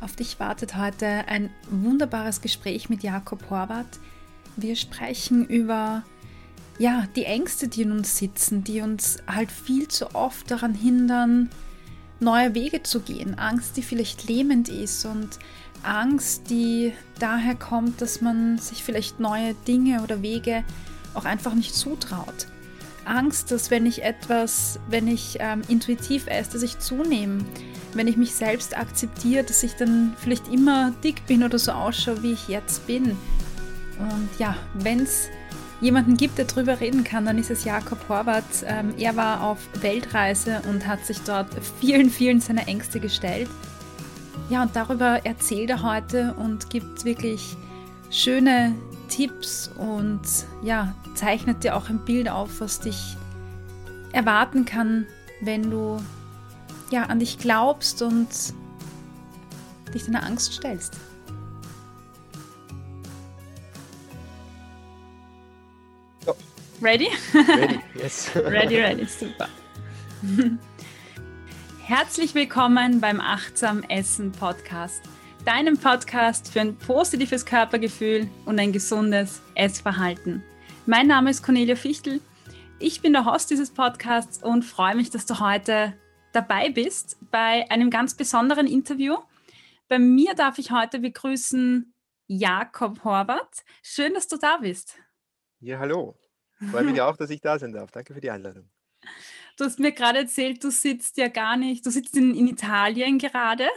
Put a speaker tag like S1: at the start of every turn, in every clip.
S1: Auf dich wartet heute ein wunderbares Gespräch mit Jakob Horvath. Wir sprechen über ja, die Ängste, die in uns sitzen, die uns halt viel zu oft daran hindern, neue Wege zu gehen. Angst, die vielleicht lähmend ist und Angst, die daher kommt, dass man sich vielleicht neue Dinge oder Wege auch einfach nicht zutraut. Angst, dass wenn ich etwas, wenn ich ähm, intuitiv esse, dass ich zunehme wenn ich mich selbst akzeptiere, dass ich dann vielleicht immer dick bin oder so ausschaue, wie ich jetzt bin. Und ja, wenn es jemanden gibt, der darüber reden kann, dann ist es Jakob Horvath. Ähm, er war auf Weltreise und hat sich dort vielen, vielen seiner Ängste gestellt. Ja, und darüber erzählt er heute und gibt wirklich schöne Tipps und ja, zeichnet dir auch ein Bild auf, was dich erwarten kann, wenn du ja, an dich glaubst und dich deiner Angst stellst.
S2: Ja.
S1: Ready?
S2: Ready, yes.
S1: ready, ready, super. Herzlich willkommen beim Achtsam Essen Podcast, deinem Podcast für ein positives Körpergefühl und ein gesundes Essverhalten. Mein Name ist Cornelia Fichtel. Ich bin der Host dieses Podcasts und freue mich, dass du heute dabei bist bei einem ganz besonderen Interview. Bei mir darf ich heute begrüßen Jakob Horvath. Schön, dass du da bist.
S2: Ja, hallo. Freue mich auch, dass ich da sein darf. Danke für die Einladung.
S1: Du hast mir gerade erzählt, du sitzt ja gar nicht, du sitzt in, in Italien gerade.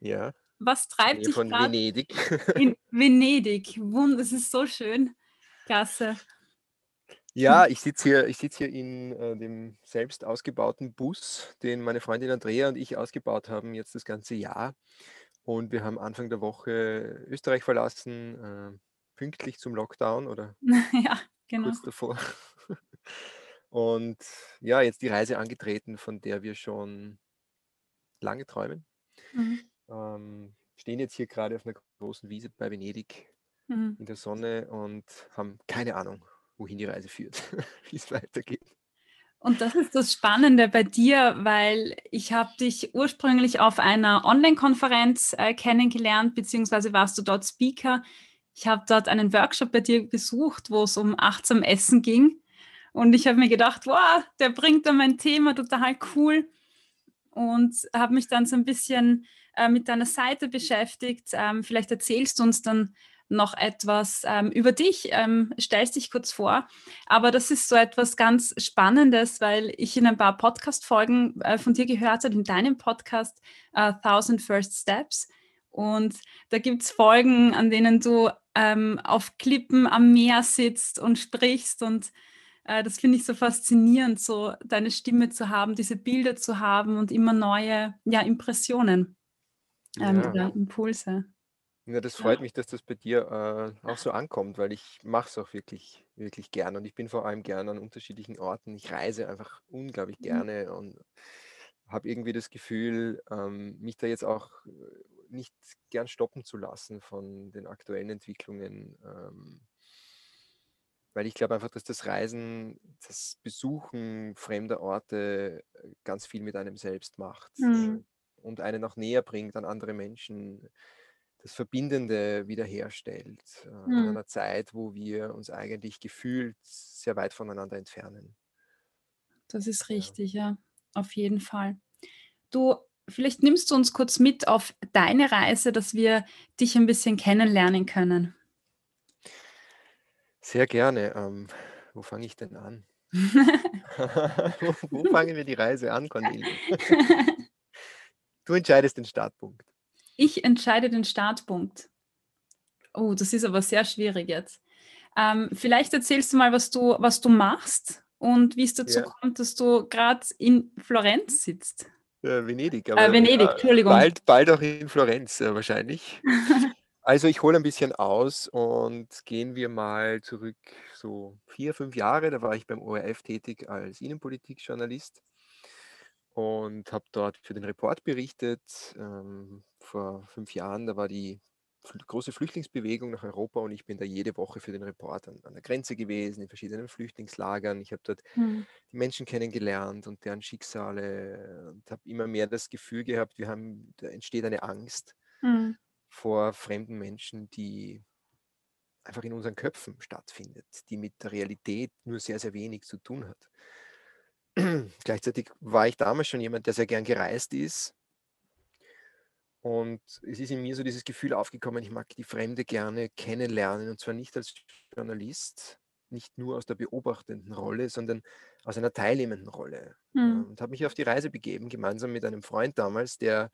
S2: Ja.
S1: Was treibt dich
S2: von Venedig?
S1: in Venedig. Wund, es ist so schön. Klasse.
S2: Ja, ich sitze hier, sitz hier in äh, dem selbst ausgebauten Bus, den meine Freundin Andrea und ich ausgebaut haben, jetzt das ganze Jahr. Und wir haben Anfang der Woche Österreich verlassen, äh, pünktlich zum Lockdown oder
S1: ja, genau.
S2: kurz davor. Und ja, jetzt die Reise angetreten, von der wir schon lange träumen. Mhm. Ähm, stehen jetzt hier gerade auf einer großen Wiese bei Venedig mhm. in der Sonne und haben keine Ahnung, wohin die Reise führt, wie es weitergeht.
S1: Und das ist das Spannende bei dir, weil ich habe dich ursprünglich auf einer Online-Konferenz äh, kennengelernt, beziehungsweise warst du dort Speaker. Ich habe dort einen Workshop bei dir besucht, wo es um achtsam Essen ging. Und ich habe mir gedacht, wow, der bringt da mein Thema total cool. Und habe mich dann so ein bisschen äh, mit deiner Seite beschäftigt. Ähm, vielleicht erzählst du uns dann noch etwas ähm, über dich, ähm, stellst dich kurz vor. Aber das ist so etwas ganz Spannendes, weil ich in ein paar Podcast-Folgen äh, von dir gehört habe, in deinem Podcast uh, Thousand First Steps. Und da gibt es Folgen, an denen du ähm, auf Klippen am Meer sitzt und sprichst. Und äh, das finde ich so faszinierend, so deine Stimme zu haben, diese Bilder zu haben und immer neue ja, Impressionen ähm, ja. Impulse.
S2: Ja, das freut mich, dass das bei dir äh, auch so ankommt, weil ich mache es auch wirklich, wirklich gern und ich bin vor allem gern an unterschiedlichen Orten. Ich reise einfach unglaublich Mhm. gerne und habe irgendwie das Gefühl, ähm, mich da jetzt auch äh, nicht gern stoppen zu lassen von den aktuellen Entwicklungen, ähm, weil ich glaube einfach, dass das Reisen, das Besuchen fremder Orte äh, ganz viel mit einem selbst macht äh, Mhm. Und einen auch näher bringt an andere Menschen das Verbindende wiederherstellt äh, mhm. in einer Zeit, wo wir uns eigentlich gefühlt sehr weit voneinander entfernen.
S1: Das ist richtig, ja, ja auf jeden Fall. Du, vielleicht nimmst du uns kurz mit auf deine Reise, dass wir dich ein bisschen kennenlernen können.
S2: Sehr gerne. Ähm, wo fange ich denn an? wo, wo fangen wir die Reise an, Cornelia? du entscheidest den Startpunkt.
S1: Ich entscheide den Startpunkt. Oh, das ist aber sehr schwierig jetzt. Ähm, vielleicht erzählst du mal, was du, was du machst und wie es dazu ja. kommt, dass du gerade in Florenz sitzt.
S2: Ja, Venedig,
S1: aber äh, Venedig, Entschuldigung.
S2: Bald, bald auch in Florenz äh, wahrscheinlich. also ich hole ein bisschen aus und gehen wir mal zurück so vier, fünf Jahre. Da war ich beim ORF tätig als Innenpolitikjournalist und habe dort für den Report berichtet. Ähm, vor fünf Jahren, da war die große Flüchtlingsbewegung nach Europa und ich bin da jede Woche für den Report an, an der Grenze gewesen, in verschiedenen Flüchtlingslagern. Ich habe dort mhm. die Menschen kennengelernt und deren Schicksale und habe immer mehr das Gefühl gehabt, wir haben, da entsteht eine Angst. mhm. vor fremden Menschen, die einfach in unseren Köpfen stattfindet, die mit der Realität nur sehr, sehr wenig zu tun hat. Gleichzeitig war ich damals schon jemand, der sehr gern gereist ist. Und es ist in mir so dieses Gefühl aufgekommen, ich mag die Fremde gerne kennenlernen und zwar nicht als Journalist, nicht nur aus der beobachtenden Rolle, sondern aus einer teilnehmenden Rolle. Mhm. Und habe mich auf die Reise begeben, gemeinsam mit einem Freund damals, der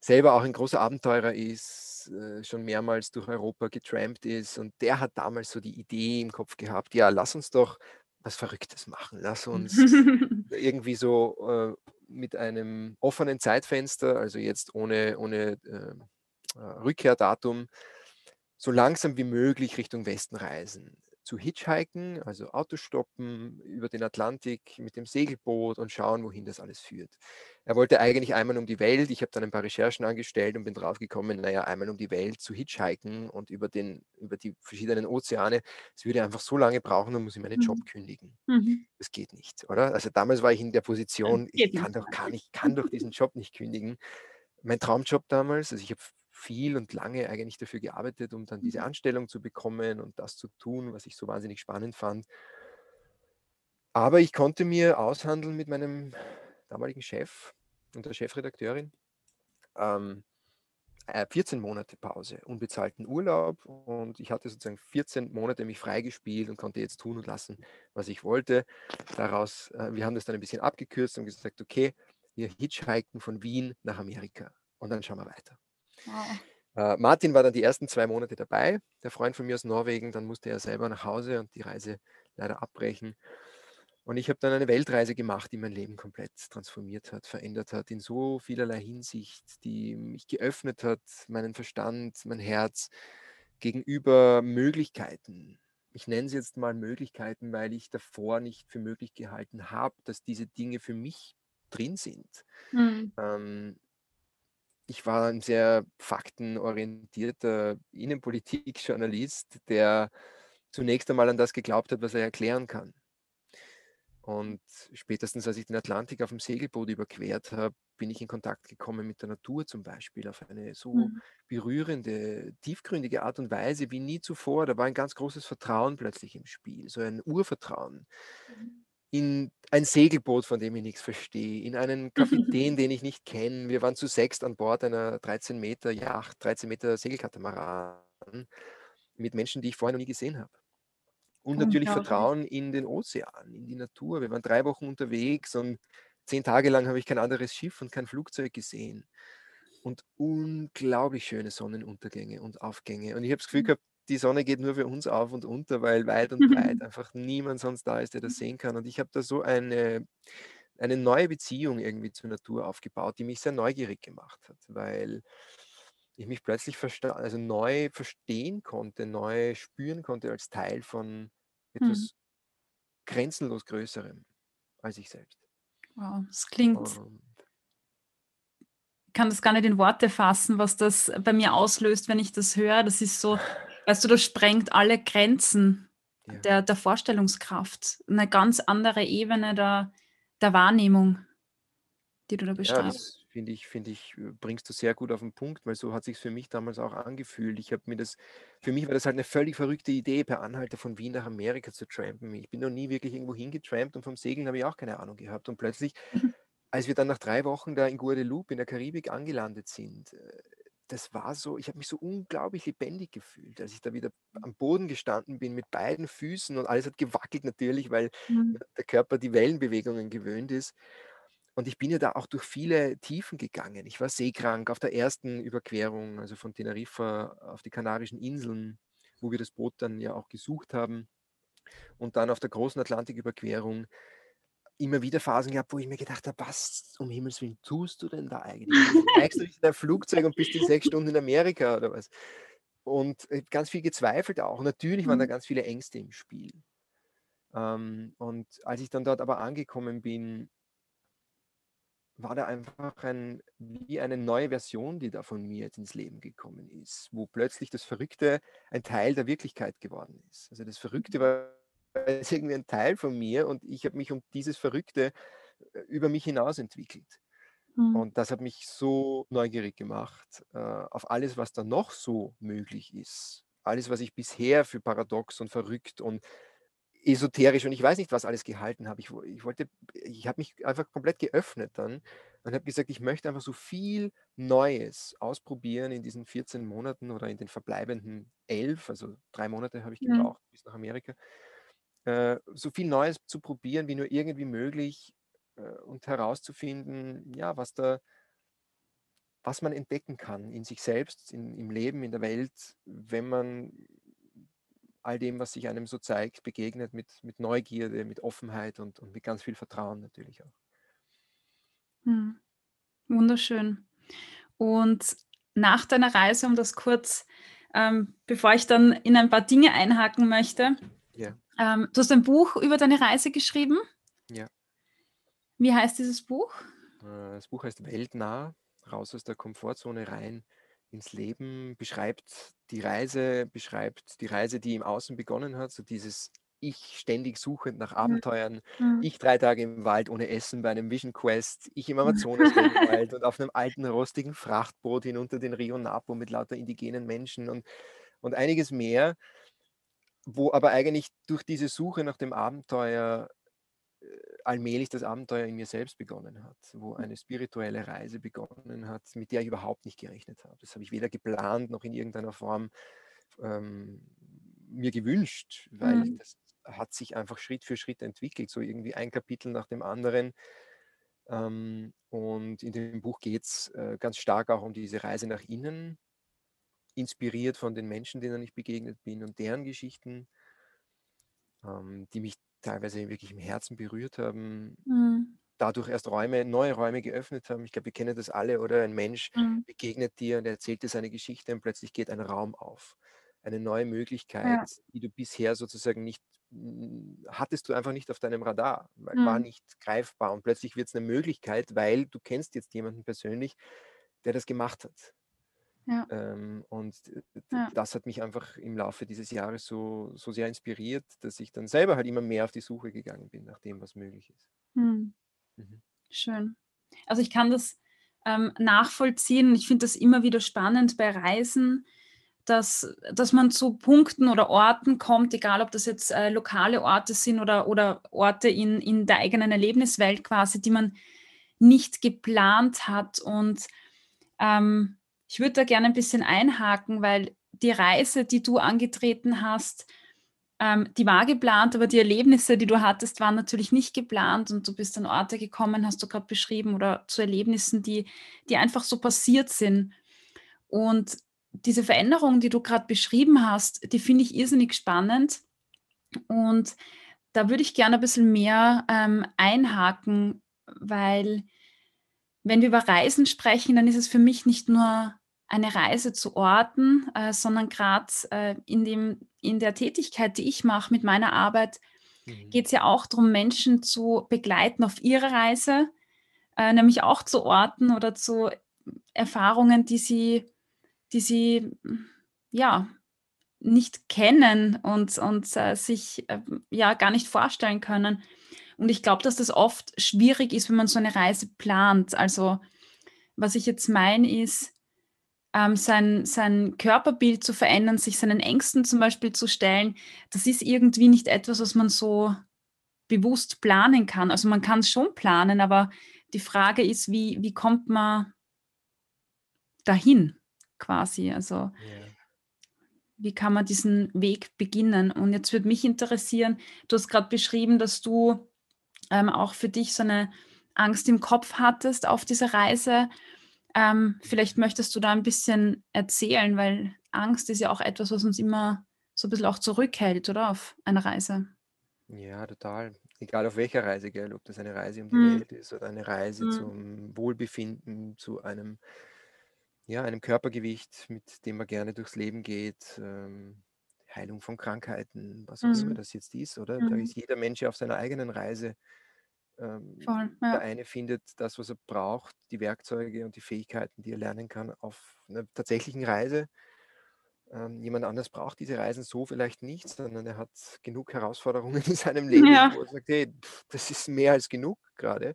S2: selber auch ein großer Abenteurer ist, äh, schon mehrmals durch Europa getrampt ist. Und der hat damals so die Idee im Kopf gehabt, ja, lass uns doch was Verrücktes machen. Lass uns irgendwie so äh, mit einem offenen Zeitfenster, also jetzt ohne, ohne ähm, äh, Rückkehrdatum, so langsam wie möglich Richtung Westen reisen zu hitchhiken, also Autostoppen über den Atlantik mit dem Segelboot und schauen, wohin das alles führt. Er wollte eigentlich einmal um die Welt. Ich habe dann ein paar Recherchen angestellt und bin draufgekommen, naja, einmal um die Welt zu hitchhiken und über, den, über die verschiedenen Ozeane. Es würde einfach so lange brauchen, dann muss ich meinen Job mhm. kündigen. Mhm. Das geht nicht, oder? Also damals war ich in der Position, ich kann doch, kann, ich kann doch diesen Job nicht kündigen. Mein Traumjob damals, also ich habe viel und lange eigentlich dafür gearbeitet, um dann diese mhm. Anstellung zu bekommen und das zu tun, was ich so wahnsinnig spannend fand. Aber ich konnte mir aushandeln mit meinem damaligen Chef und der Chefredakteurin ähm, 14 äh, Monate Pause, unbezahlten Urlaub und ich hatte sozusagen 14 Monate mich freigespielt und konnte jetzt tun und lassen, was ich wollte. Daraus, äh, wir haben das dann ein bisschen abgekürzt und gesagt, okay, wir hitchhiken von Wien nach Amerika und dann schauen wir weiter. Äh, Martin war dann die ersten zwei Monate dabei, der Freund von mir aus Norwegen. Dann musste er selber nach Hause und die Reise leider abbrechen. Und ich habe dann eine Weltreise gemacht, die mein Leben komplett transformiert hat, verändert hat, in so vielerlei Hinsicht, die mich geöffnet hat, meinen Verstand, mein Herz gegenüber Möglichkeiten. Ich nenne sie jetzt mal Möglichkeiten, weil ich davor nicht für möglich gehalten habe, dass diese Dinge für mich drin sind. Mhm. Ähm, ich war ein sehr faktenorientierter Innenpolitikjournalist, der zunächst einmal an das geglaubt hat, was er erklären kann. Und spätestens als ich den Atlantik auf dem Segelboot überquert habe, bin ich in Kontakt gekommen mit der Natur zum Beispiel auf eine so mhm. berührende, tiefgründige Art und Weise wie nie zuvor. Da war ein ganz großes Vertrauen plötzlich im Spiel, so ein Urvertrauen. Mhm in ein Segelboot, von dem ich nichts verstehe, in einen Kapitän, den ich nicht kenne. Wir waren zu sechst an Bord einer 13 Meter Yacht, 13 Meter Segelkatamaran mit Menschen, die ich vorher noch nie gesehen habe. Und natürlich Vertrauen in den Ozean, in die Natur. Wir waren drei Wochen unterwegs und zehn Tage lang habe ich kein anderes Schiff und kein Flugzeug gesehen. Und unglaublich schöne Sonnenuntergänge und Aufgänge. Und ich habe das Gefühl mhm. gehabt, die Sonne geht nur für uns auf und unter, weil weit und breit einfach niemand sonst da ist, der das sehen kann. Und ich habe da so eine, eine neue Beziehung irgendwie zur Natur aufgebaut, die mich sehr neugierig gemacht hat, weil ich mich plötzlich also neu verstehen konnte, neu spüren konnte als Teil von etwas mhm. grenzenlos Größerem als ich selbst.
S1: Wow, das klingt. Und ich kann das gar nicht in Worte fassen, was das bei mir auslöst, wenn ich das höre. Das ist so, Weißt du, das sprengt alle Grenzen ja. der, der Vorstellungskraft. Eine ganz andere Ebene der, der Wahrnehmung, die du da beschreibst.
S2: Ja, finde ich, finde ich, äh, bringst du sehr gut auf den Punkt, weil so hat sich für mich damals auch angefühlt. Ich habe mir das, für mich war das halt eine völlig verrückte Idee, per Anhalter von Wien nach Amerika zu trampen. Ich bin noch nie wirklich irgendwo hingetrampt und vom Segeln habe ich auch keine Ahnung gehabt. Und plötzlich, mhm. als wir dann nach drei Wochen da in Guadeloupe in der Karibik angelandet sind, äh, das war so, ich habe mich so unglaublich lebendig gefühlt, als ich da wieder am Boden gestanden bin mit beiden Füßen und alles hat gewackelt natürlich, weil mhm. der Körper die Wellenbewegungen gewöhnt ist. Und ich bin ja da auch durch viele Tiefen gegangen. Ich war seekrank auf der ersten Überquerung, also von Teneriffa auf die Kanarischen Inseln, wo wir das Boot dann ja auch gesucht haben. Und dann auf der großen Atlantiküberquerung immer wieder Phasen gehabt, wo ich mir gedacht habe, was um Himmels Willen tust du denn da eigentlich? Steigst du in ein Flugzeug und bist in sechs Stunden in Amerika oder was? Und ganz viel gezweifelt auch. Natürlich waren da mhm. ganz viele Ängste im Spiel. Ähm, und als ich dann dort aber angekommen bin, war da einfach ein, wie eine neue Version, die da von mir jetzt ins Leben gekommen ist, wo plötzlich das Verrückte ein Teil der Wirklichkeit geworden ist. Also das Verrückte mhm. war ist irgendwie ein Teil von mir und ich habe mich um dieses Verrückte äh, über mich hinaus entwickelt. Mhm. Und das hat mich so neugierig gemacht äh, auf alles, was da noch so möglich ist. Alles, was ich bisher für paradox und verrückt und esoterisch und ich weiß nicht, was alles gehalten habe. Ich, ich wollte, ich habe mich einfach komplett geöffnet dann und habe gesagt, ich möchte einfach so viel Neues ausprobieren in diesen 14 Monaten oder in den verbleibenden elf, also drei Monate habe ich
S1: Mhm.
S2: gebraucht bis nach Amerika, äh, so viel Neues zu probieren, wie nur irgendwie möglich äh, und herauszufinden, ja, was da, was man entdecken kann in sich selbst, in, im Leben, in der Welt, wenn man all dem, was sich einem so zeigt, begegnet mit, mit Neugierde, mit Offenheit und, und mit ganz viel Vertrauen natürlich auch.
S1: Mhm. Wunderschön. Und nach deiner Reise, um das kurz, ähm, bevor ich dann in ein paar Dinge einhaken möchte,
S2: Ja,
S1: ähm, du hast ein Buch über deine Reise geschrieben.
S2: ja.
S1: Wie heißt dieses Buch?
S2: Äh, Das Buch heißt Weltnah, raus aus der Komfortzone rein ins Leben, beschreibt die Reise, beschreibt die Reise, die im Außen begonnen hat, so dieses Ich ständig suchend nach Abenteuern,
S1: Mhm.
S2: ich drei Tage im Wald ohne Essen bei einem Vision Quest, ich im Amazonas-Regenwald und auf einem alten rostigen Frachtboot hinunter den Rio Napo mit lauter indigenen Menschen und, und einiges mehr, wo aber eigentlich durch diese Suche nach dem Abenteuer äh, allmählich das Abenteuer in mir selbst begonnen hat, wo eine spirituelle Reise begonnen hat, mit der ich überhaupt nicht gerechnet habe. Das habe ich weder geplant noch in irgendeiner Form ähm, mir gewünscht, weil
S1: Mhm.
S2: das hat sich einfach Schritt für Schritt entwickelt, so irgendwie ein Kapitel nach dem anderen. Ähm, und in dem Buch geht es äh, ganz stark auch um diese Reise nach innen, inspiriert von den Menschen, denen ich begegnet bin und deren Geschichten, ähm, die mich teilweise wirklich im Herzen berührt haben,
S1: Mhm.
S2: dadurch erst Räume, neue Räume geöffnet haben. Ich glaube, wir kennen das alle, oder? Ein Mensch
S1: Mhm.
S2: begegnet dir und er erzählt dir seine Geschichte und plötzlich geht ein Raum auf. Eine neue
S1: Ja.
S2: Möglichkeit, die du bisher sozusagen nicht, mm, hattest du einfach nicht auf deinem Radar, weil war
S1: Mhm.
S2: nicht greifbar und plötzlich wird es eine Möglichkeit, weil du kennst jetzt jemanden persönlich, der das gemacht hat.
S1: Ja.
S2: Ähm, und
S1: Ja.
S2: das hat mich einfach im Laufe dieses Jahres so, so sehr inspiriert, dass ich dann selber halt immer mehr auf die Suche gegangen bin nach dem, was möglich ist.
S1: Mhm.
S2: Mhm.
S1: Schön. Also ich kann das ähm, nachvollziehen. Ich finde das immer wieder spannend bei Reisen, dass, dass man zu Punkten oder Orten kommt, egal ob das jetzt äh, lokale Orte sind oder, oder Orte in, in der eigenen Erlebniswelt quasi, die man nicht geplant hat. Und ähm, ich würde da gerne ein bisschen einhaken, weil die Reise, die du angetreten hast, ähm, die war geplant, aber die Erlebnisse, die du hattest, waren natürlich nicht geplant und du bist an Orte gekommen, hast du gerade beschrieben, oder zu Erlebnissen, die, die einfach so passiert sind. Und diese Veränderung, die du gerade beschrieben hast, die finde ich irrsinnig spannend. Und da würde ich gerne ein bisschen mehr ähm, einhaken, weil wenn wir über Reisen sprechen, dann ist es für mich nicht nur eine Reise zu Orten, äh, sondern gerade äh, in, dem, in der Tätigkeit, die ich mache mit meiner Arbeit,
S2: Mhm.
S1: geht es ja auch darum, Menschen zu begleiten auf ihrer Reise, äh, nämlich auch zu Orten oder zu Erfahrungen, die sie, die sie ja nicht kennen und, und äh, sich äh, ja gar nicht vorstellen können. Und ich glaube, dass das oft schwierig ist, wenn man so eine Reise plant. Also was ich jetzt meine, ist, ähm, sein, sein Körperbild zu verändern, sich seinen Ängsten zum Beispiel zu stellen, das ist irgendwie nicht etwas, was man so bewusst planen kann. Also man kann es schon planen, aber die Frage ist, wie, wie kommt man dahin quasi? Also
S2: Ja.
S1: wie kann man diesen Weg beginnen? Und jetzt würde mich interessieren, du hast gerade beschrieben, dass du ähm, auch für dich so eine Angst im Kopf hattest auf dieser Reise. Ähm, vielleicht möchtest du da ein bisschen erzählen, weil Angst ist ja auch etwas, was uns immer so ein bisschen auch zurückhält, oder auf einer Reise.
S2: Ja, total. Egal auf welcher Reise, gell, ob das eine Reise um die
S1: Mhm.
S2: Welt ist oder eine Reise
S1: Mhm.
S2: zum Wohlbefinden, zu einem, ja, einem Körpergewicht, mit dem man gerne durchs Leben geht, ähm, Heilung von Krankheiten, was auch immer
S1: Mhm.
S2: das jetzt ist, oder? Da
S1: Mhm.
S2: ist jeder Mensch ja auf seiner eigenen Reise. Ähm,
S1: Voll,
S2: der
S1: ja.
S2: eine findet das, was er braucht, die Werkzeuge und die Fähigkeiten, die er lernen kann, auf einer tatsächlichen Reise. Ähm, jemand anders braucht diese Reisen so vielleicht nicht, sondern er hat genug Herausforderungen in seinem Leben,
S1: Ja.
S2: wo er sagt, hey, das ist mehr als genug gerade.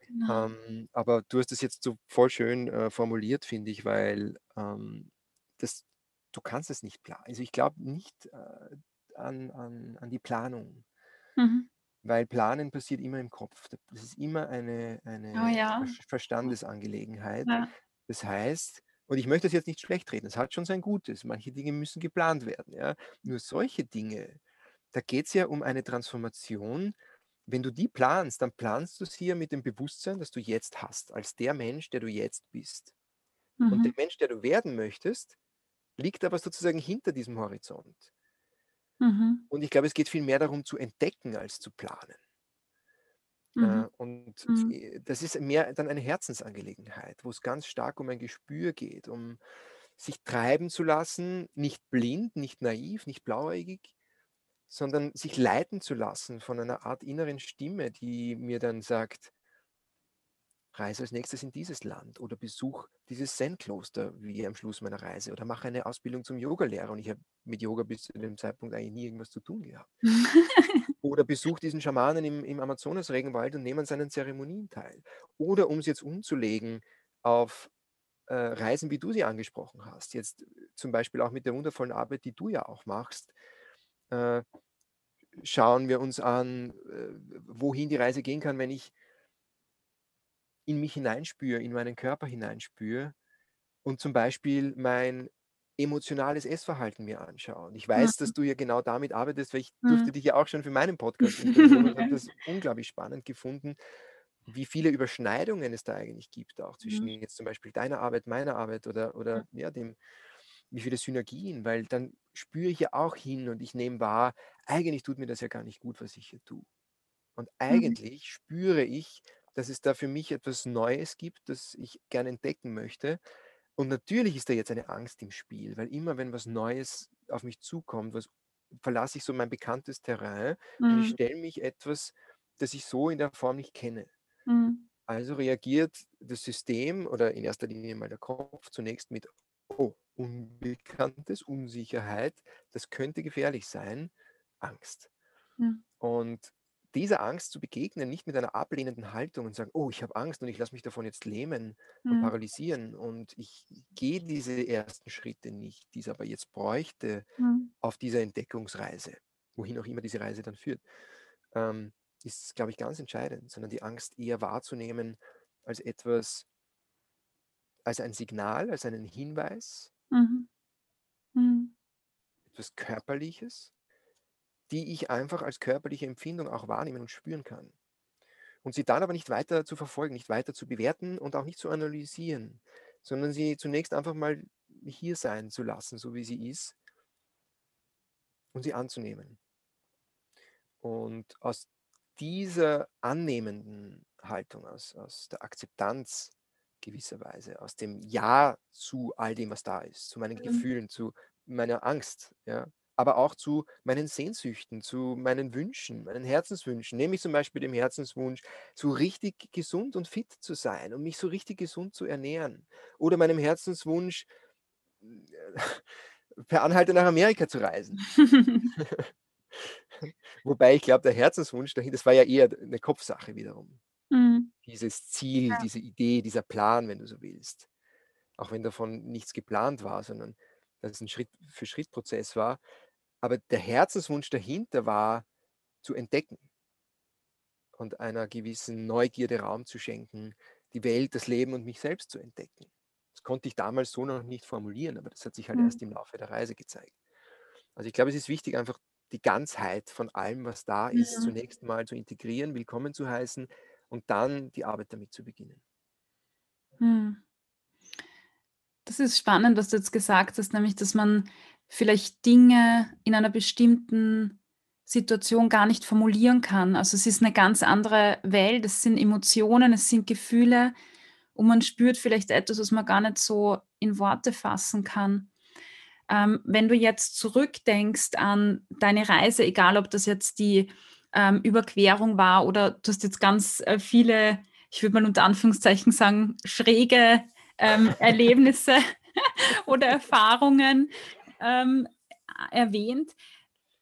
S2: Genau. Ähm, aber du hast das jetzt so voll schön äh, formuliert, finde ich, weil ähm, das, du kannst es nicht planen. Also ich glaube nicht äh, an, an, an die Planung. Mhm. Weil Planen passiert immer im Kopf. Das ist immer eine, eine
S1: oh ja.
S2: Verstandesangelegenheit. Ja. Das heißt, und ich möchte das jetzt nicht schlecht reden, es hat schon sein Gutes. Manche Dinge müssen geplant werden. Ja? Nur solche Dinge, da geht es ja um eine Transformation. Wenn du die planst, dann planst du sie ja mit dem Bewusstsein, das du jetzt hast, als der Mensch, der du jetzt bist. Mhm. Und der mhm. Mensch, der du werden möchtest, liegt aber sozusagen hinter diesem Horizont. Mhm. Und ich glaube, es geht viel mehr darum zu entdecken als zu planen. Äh, mhm. und mhm. das ist mehr dann eine Herzensangelegenheit, wo es ganz stark um ein Gespür geht, um sich treiben zu lassen, nicht blind, nicht naiv, nicht blauäugig, sondern sich leiten zu lassen von einer Art inneren Stimme, die mir dann sagt, reise als nächstes in dieses Land oder besuch dieses Zen-Kloster wie am Schluss meiner Reise oder mache eine Ausbildung zum Yogalehrer und ich habe mit Yoga bis zu dem Zeitpunkt eigentlich nie irgendwas zu tun gehabt. oder besuch diesen Schamanen im, im Amazonas-Regenwald und nehme an seinen Zeremonien teil. Oder um es jetzt umzulegen auf äh, Reisen, wie du sie angesprochen hast, jetzt zum Beispiel auch mit der wundervollen Arbeit, die du ja auch machst, äh, schauen wir uns an, äh, wohin die Reise gehen kann, wenn ich in mich hineinspüre, in meinen Körper hineinspüre und zum Beispiel mein emotionales Essverhalten mir anschaue. Und ich weiß, mhm. dass du ja genau damit arbeitest, weil ich mhm. durfte dich ja auch schon für meinen Podcast interviewen und habe das unglaublich spannend gefunden, wie viele Überschneidungen es da eigentlich gibt, auch zwischen mhm. jetzt zum Beispiel deiner Arbeit, meiner Arbeit oder, oder ja, dem, wie viele Synergien, weil dann spüre ich ja auch hin und ich nehme wahr, eigentlich tut mir das ja gar nicht gut, was ich hier tue. Und mhm. eigentlich spüre ich, dass es da für mich etwas Neues gibt, das ich gerne entdecken möchte. Und natürlich ist da jetzt eine Angst im Spiel, weil immer wenn was Neues auf mich zukommt, was verlasse ich so mein bekanntes Terrain mhm. und ich mhm. stelle mich etwas, das ich so in der Form nicht kenne. Mhm. Also reagiert das System oder in erster Linie mal der Kopf zunächst mit, oh, Unbekanntes, Unsicherheit, das könnte gefährlich sein, Angst. Mhm. Und dieser Angst zu begegnen, nicht mit einer ablehnenden Haltung und sagen, oh, ich habe Angst und ich lasse mich davon jetzt lähmen und mhm. paralysieren und ich gehe diese ersten Schritte nicht, die es aber jetzt bräuchte mhm. auf dieser Entdeckungsreise, wohin auch immer diese Reise dann führt, ähm, ist, glaube ich, ganz entscheidend, sondern die Angst eher wahrzunehmen als etwas, als ein Signal, als einen Hinweis, mhm. mhm. etwas Körperliches, die ich einfach als körperliche Empfindung auch wahrnehmen und spüren kann. Und sie dann aber nicht weiter zu verfolgen, nicht weiter zu bewerten und auch nicht zu analysieren, sondern sie zunächst einfach mal hier sein zu lassen, so wie sie ist, und sie anzunehmen. Und aus dieser annehmenden Haltung, aus, aus der Akzeptanz gewisserweise, aus dem Ja zu all dem, was da ist, zu meinen mhm. Gefühlen, zu meiner Angst, ja, aber auch zu meinen Sehnsüchten, zu meinen Wünschen, meinen Herzenswünschen. Nehme ich zum Beispiel den Herzenswunsch, so richtig gesund und fit zu sein und mich so richtig gesund zu ernähren. Oder meinem Herzenswunsch, per Anhalter nach Amerika zu reisen. Wobei ich glaube, der Herzenswunsch dahin, das war ja eher eine Kopfsache wiederum. Mhm. Dieses Ziel, ja. diese Idee, dieser Plan, wenn du so willst. Auch wenn davon nichts geplant war, sondern dass es ein Schritt-für-Schritt-Prozess war. Aber der Herzenswunsch dahinter war, zu entdecken und einer gewissen Neugierde Raum zu schenken, die Welt, das Leben und mich selbst zu entdecken. Das konnte ich damals so noch nicht formulieren, aber das hat sich halt mhm. erst im Laufe der Reise gezeigt. Also ich glaube, es ist wichtig, einfach die Ganzheit von allem, was da ist, mhm. zunächst mal zu integrieren, willkommen zu heißen und dann die Arbeit damit zu beginnen.
S1: Mhm. Das ist spannend, was du jetzt gesagt hast, nämlich, dass man vielleicht Dinge in einer bestimmten Situation gar nicht formulieren kann. Also es ist eine ganz andere Welt, es sind Emotionen, es sind Gefühle und man spürt vielleicht etwas, was man gar nicht so in Worte fassen kann. Ähm, wenn du jetzt zurückdenkst an deine Reise, egal ob das jetzt die ähm, Überquerung war oder du hast jetzt ganz äh, viele, ich würde mal unter Anführungszeichen sagen, schräge ähm, Erlebnisse oder Erfahrungen ähm, erwähnt.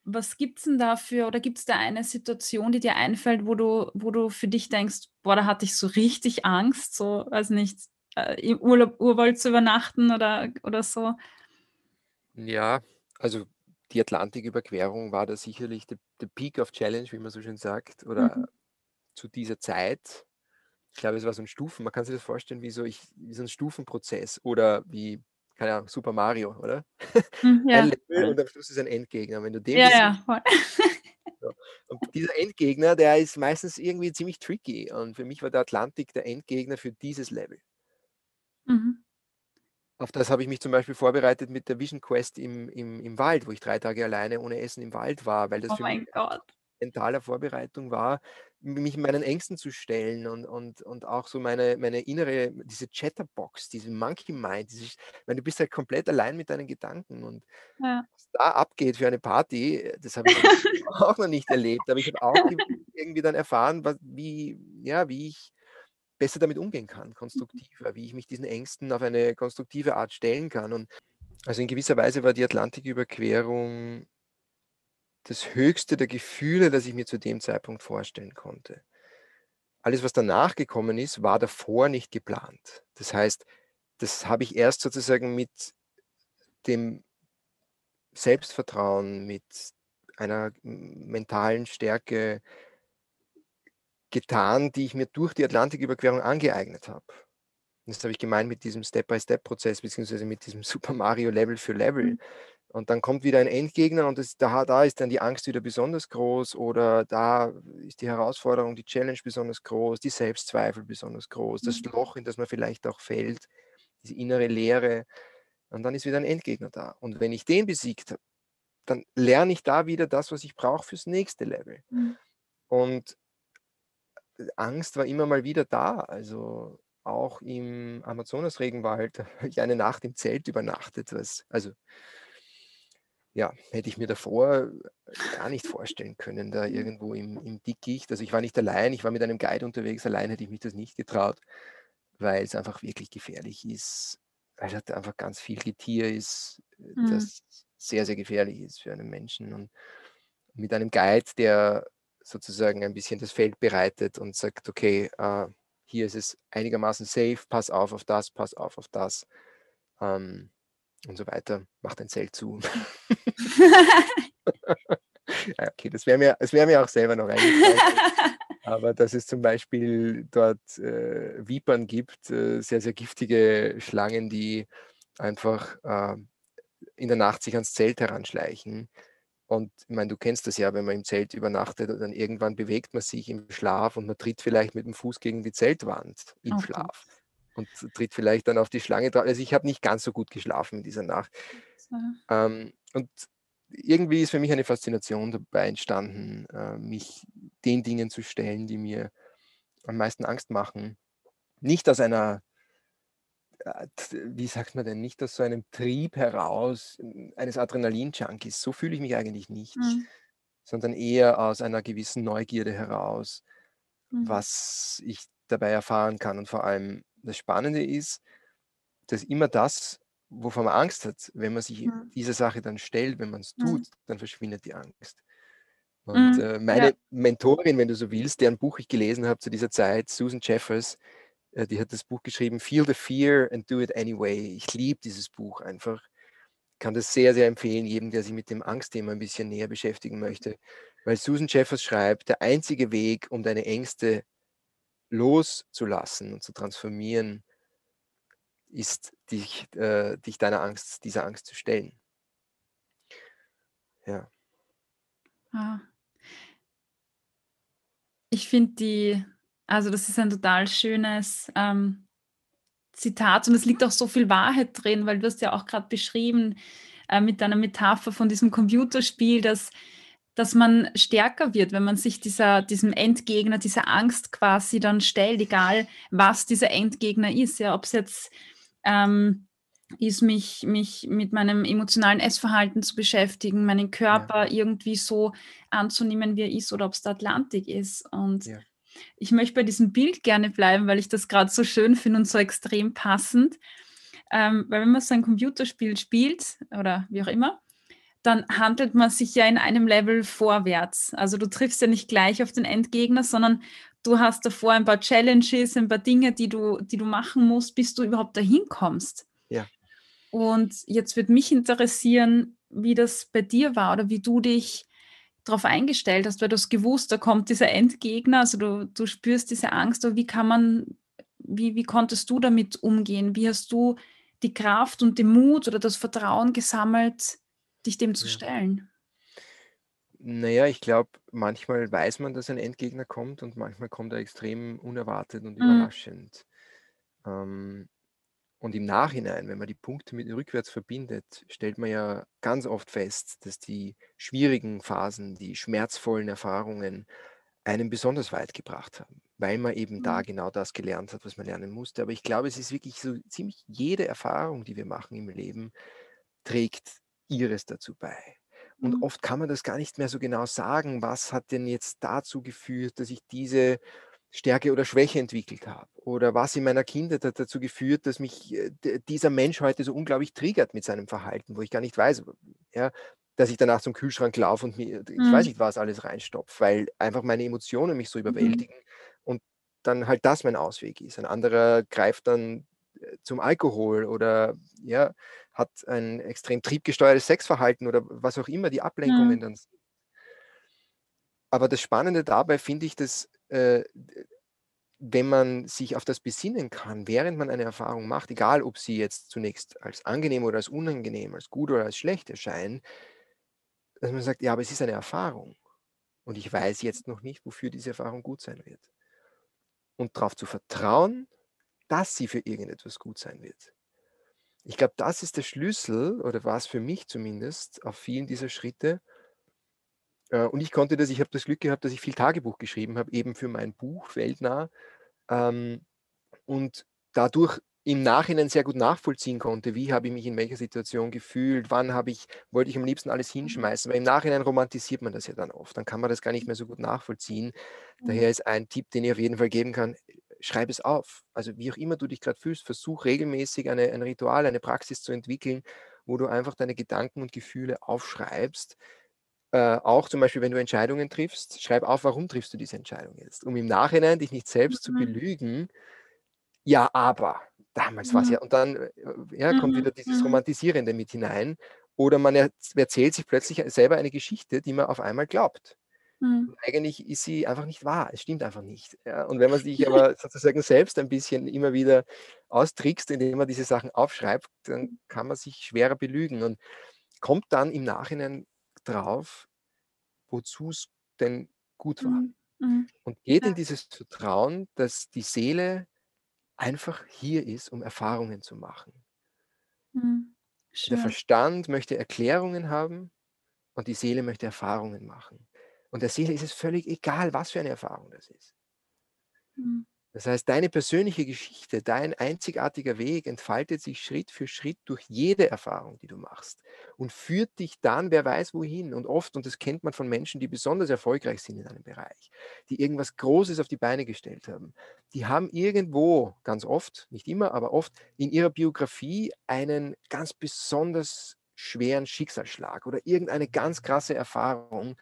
S1: was gibt es denn dafür oder gibt es da eine Situation, die dir einfällt, wo du, wo du für dich denkst, boah, da hatte ich so richtig Angst, so, weiß nicht, äh, im Urlaub, Urwald zu übernachten oder, oder so?
S2: Ja, also die Atlantiküberquerung war da sicherlich der Peak of Challenge, wie man so schön sagt, oder
S1: Mhm.
S2: zu dieser Zeit. Ich glaube, es war so ein Stufen man kann sich das vorstellen wie so ich wie so 'n Stufenprozess oder wie, keine Ahnung, Super Mario, oder?
S1: Hm,
S2: Ein
S1: ja,
S2: Level
S1: voll.
S2: und am Schluss ist ein Endgegner. Wenn du den
S1: Ja,
S2: besiegst
S1: ja,
S2: so, und dieser Endgegner, der ist meistens irgendwie ziemlich tricky und für mich war der Atlantik der Endgegner für dieses Level.
S1: Mhm.
S2: Auf das habe ich mich zum Beispiel vorbereitet mit der Vision Quest im im im Wald, wo ich 3 Tage alleine ohne Essen im Wald war, weil das
S1: Oh
S2: für mich
S1: Gott.
S2: mentale Vorbereitung war, mich meinen Ängsten zu stellen und und und auch so meine meine innere diese Chatterbox, diese Monkey Mind, diese weil du bist halt komplett allein mit deinen Gedanken und
S1: Ja.
S2: was da abgeht für eine Party, äh, das habe ich auch noch nicht erlebt. Aber ich habe auch irgendwie dann erfahren, wa wie ja, wie ich besser damit umgehen kann, konstruktiver, wie ich mich diesen Ängsten auf eine konstruktive Art stellen kann und also in gewisser Weise war die Atlantiküberquerung das höchste der Gefühle, das ich mir zu dem Zeitpunkt vorstellen konnte. Alles, was danach gekommen ist, war davor nicht geplant. Das heißt, das habe ich erst sozusagen mit dem Selbstvertrauen, mit einer mentalen Stärke getan, die ich mir durch die Atlantiküberquerung angeeignet habe. Das habe ich gemeint mit diesem Step-by-Step-Prozess beziehungsweise mit diesem Super Mario Level für Level. Und dann kommt wieder ein Endgegner und das da da ist dann die Angst wieder besonders groß oder da ist die Herausforderung, die Challenge besonders groß, die Selbstzweifel besonders groß, das
S1: Mhm.
S2: Loch, in das man vielleicht auch fällt, diese innere Leere und dann ist wieder ein Endgegner da. Und wenn ich den besiegt habe, dann lerne ich da wieder das, was ich brauche fürs nächste Level.
S1: Mhm.
S2: Und äh, Angst war immer mal wieder da. Also, auch im Amazonas-Regenwald habe ich eine Nacht im Zelt übernachtet, was also ja, hätte ich mir davor gar nicht vorstellen können, da
S1: Mhm.
S2: irgendwo im im Dickicht also, ich war nicht allein, ich war mit einem Guide unterwegs, allein hätte ich mich das nicht getraut, weil's einfach wirklich gefährlich ist, weil dort einfach ganz viel Getier ist, äh,
S1: Mhm.
S2: das sehr, sehr gefährlich ist für einen Menschen und mit einem Guide, der sozusagen ein bisschen das Feld bereitet und sagt: „Okay, äh, hier ist es einigermaßen safe, pass auf auf das, pass auf auf das“, ähm, und so weiter. Mach dein Zelt zu. Ja, okay, das wäre mir es wäre mir auch selber noch eingefallen, aber dass es zum Beispiel dort, äh, Vipern gibt, äh, sehr, sehr giftige Schlangen, die einfach, ähm, in der Nacht sich ans Zelt heranschleichen. Und ich meine, du kennst das ja, wenn man im Zelt übernachtet und dann irgendwann bewegt man sich im Schlaf und man tritt vielleicht mit dem Fuß gegen die Zeltwand im
S1: Gott.
S2: Schlaf und tritt vielleicht dann auf die Schlange dra also, ich habe nicht ganz so gut geschlafen in dieser Nacht. Ähm, und irgendwie ist für mich eine Faszination dabei entstanden, äh, mich den Dingen zu stellen, die mir am meisten Angst machen. Nicht aus einer äh, wie sagt man denn, nicht aus so einem Trieb heraus, eines Adrenalin-Junkies, so fühle ich mich eigentlich nicht,
S1: Mhm.
S2: sondern eher aus einer gewissen Neugierde heraus,
S1: Mhm.
S2: was ich dabei erfahren kann. Und vor allem das Spannende ist, dass immer das, wovor man Angst hat, wenn man sich
S1: Mhm.
S2: dieser Sache dann stellt, wenn man's
S1: Mhm.
S2: tut, dann verschwindet die Angst. Und,
S1: Mhm.
S2: äh,
S1: Ja.
S2: meine Mentorin, wenn du so willst, deren Buch ich gelesen habe zu dieser Zeit, Susan Jeffers, äh, die hat das Buch geschrieben, „Feel the Fear and Do It Anyway“. Ich liebe dieses Buch einfach. Kann das sehr, sehr empfehlen, jedem, der sich mit dem Angstthema ein bisschen näher beschäftigen möchte, weil Susan Jeffers schreibt: „Der einzige Weg, um deine Ängste loszulassen und zu transformieren“ „ist, dich äh, dich deiner Angst dieser Angst zu stellen.“ Ja.
S1: Ah. Ich finde die also, das ist ein total schönes, ähm, Zitat und es liegt auch so viel Wahrheit drin, weil du hast ja auch grad beschrieben, äh, mit deiner Metapher von diesem Computerspiel, dass dass man stärker wird, wenn man sich dieser diesem Endgegner, dieser Angst quasi dann stellt, egal was dieser Endgegner ist, ja, ob's jetzt, ähm, ist, mich mich mit meinem emotionalen Essverhalten zu beschäftigen, meinen
S2: Ja.
S1: Körper irgendwie so anzunehmen, wie er ist, oder ob's der Atlantik ist. Und
S2: Ja.
S1: ich möchte bei diesem Bild gerne bleiben, weil ich das grad so schön finde und so extrem passend. Ähm, weil wenn man so ein Computerspiel spielt oder wie auch immer, dann handelt man sich ja in einem Level vorwärts. Also du triffst ja nicht gleich auf den Endgegner, sondern du hast davor ein paar Challenges, ein paar Dinge, die du, die du machen musst, bis du überhaupt dahin kommst.
S2: Ja.
S1: Und jetzt würde mich interessieren, wie das bei dir war oder wie du dich darauf eingestellt hast, weil du hast gewusst, da kommt dieser Endgegner, also du, du spürst diese Angst, aber wie kann man, wie, wie konntest du damit umgehen? Wie hast du die Kraft und den Mut oder das Vertrauen gesammelt, dich dem zu
S2: Ja.
S1: stellen?
S2: Naja, ich glaube, manchmal weiß man, dass ein Endgegner kommt und manchmal kommt er extrem unerwartet und
S1: Mhm.
S2: überraschend. Ähm, und im Nachhinein, wenn man die Punkte mit rückwärts verbindet, stellt man ja ganz oft fest, dass die schwierigen Phasen, die schmerzvollen Erfahrungen einen besonders weit gebracht haben, weil man eben da
S1: Mhm.
S2: genau das gelernt hat, was man lernen musste. Aber ich glaube, es ist wirklich so ziemlich jede Erfahrung, die wir machen im Leben, trägt ihres dazu bei. Und
S1: Mhm.
S2: oft kann man das gar nicht mehr so genau sagen, was hat denn jetzt dazu geführt, dass ich diese Stärke oder Schwäche entwickelt habe? Oder was in meiner Kindheit hat dazu geführt, dass mich äh, dieser Mensch heute so unglaublich triggert mit seinem Verhalten, wo ich gar nicht weiß, ja, dass ich danach zum Kühlschrank laufe und mir, ich weiß
S1: Mhm.
S2: nicht, was alles reinstopfe, weil einfach meine Emotionen mich so
S1: Mhm.
S2: überwältigen und dann halt das mein Ausweg ist. Ein anderer greift dann zum Alkohol oder ja, hat ein extrem triebgesteuertes Sexverhalten oder was auch immer die Ablenkungen
S1: Mhm.
S2: dann sind. Aber das Spannende dabei finde ich, dass äh, wenn man sich auf das besinnen kann, während man eine Erfahrung macht, egal ob sie jetzt zunächst als angenehm oder als unangenehm, als gut oder als schlecht erscheint, dass man sagt, ja, aber es ist eine Erfahrung und ich weiß jetzt noch nicht, wofür diese Erfahrung gut sein wird. Und darauf zu vertrauen, dass sie für irgendetwas gut sein wird. Ich glaube, das ist der Schlüssel oder war es für mich zumindest auf vielen dieser Schritte. Äh, und ich konnte das, ich habe das Glück gehabt, dass ich viel Tagebuch geschrieben habe, eben für mein Buch Weltnah. Ähm, und dadurch im Nachhinein sehr gut nachvollziehen konnte, wie habe ich mich in welcher Situation gefühlt, wann habe ich, wollte ich am liebsten alles hinschmeißen, weil im Nachhinein romantisiert man das ja dann oft, dann kann man das gar nicht mehr so gut nachvollziehen.
S1: Mhm.
S2: Daher ist ein Tipp, den ich auf jeden Fall geben kann, schreib es auf. Also wie auch immer du dich gerade fühlst, versuch regelmäßig eine, ein Ritual, eine Praxis zu entwickeln, wo du einfach deine Gedanken und Gefühle aufschreibst. Äh, auch zum Beispiel, wenn du Entscheidungen triffst, schreib auf, warum triffst du diese Entscheidung jetzt, um im Nachhinein dich nicht selbst zu
S1: Mhm.
S2: belügen. Ja, aber damals war es
S1: Mhm.
S2: ja. Und dann äh, ja, kommt
S1: Mhm.
S2: wieder dieses
S1: Mhm.
S2: Romantisierende mit hinein. Oder man er- erzählt sich plötzlich selber eine Geschichte, die man auf einmal glaubt.
S1: Mhm.
S2: Eigentlich ist sie einfach nicht wahr. Es stimmt einfach nicht. Ja? Und wenn man sich aber sozusagen selbst ein bisschen immer wieder austrickst, indem man diese Sachen aufschreibt, dann kann man sich schwerer belügen und kommt dann im Nachhinein drauf, wozu es denn gut war.
S1: Mhm. Mhm.
S2: Und geht
S1: Ja.
S2: in dieses Vertrauen, dass die Seele einfach hier ist, um Erfahrungen zu machen.
S1: Mhm.
S2: Der. Verstand möchte Erklärungen haben und die Seele möchte Erfahrungen machen. Und der Seele ist es völlig egal, was für eine Erfahrung das ist.
S1: Mhm.
S2: Das heißt, deine persönliche Geschichte, dein einzigartiger Weg entfaltet sich Schritt für Schritt durch jede Erfahrung, die du machst und führt dich dann, wer weiß wohin. Und oft, und das kennt man von Menschen, die besonders erfolgreich sind in einem Bereich, die irgendwas Großes auf die Beine gestellt haben, die haben irgendwo, ganz oft, nicht immer, aber oft in ihrer Biografie einen ganz besonders schweren Schicksalsschlag oder irgendeine ganz krasse Erfahrung,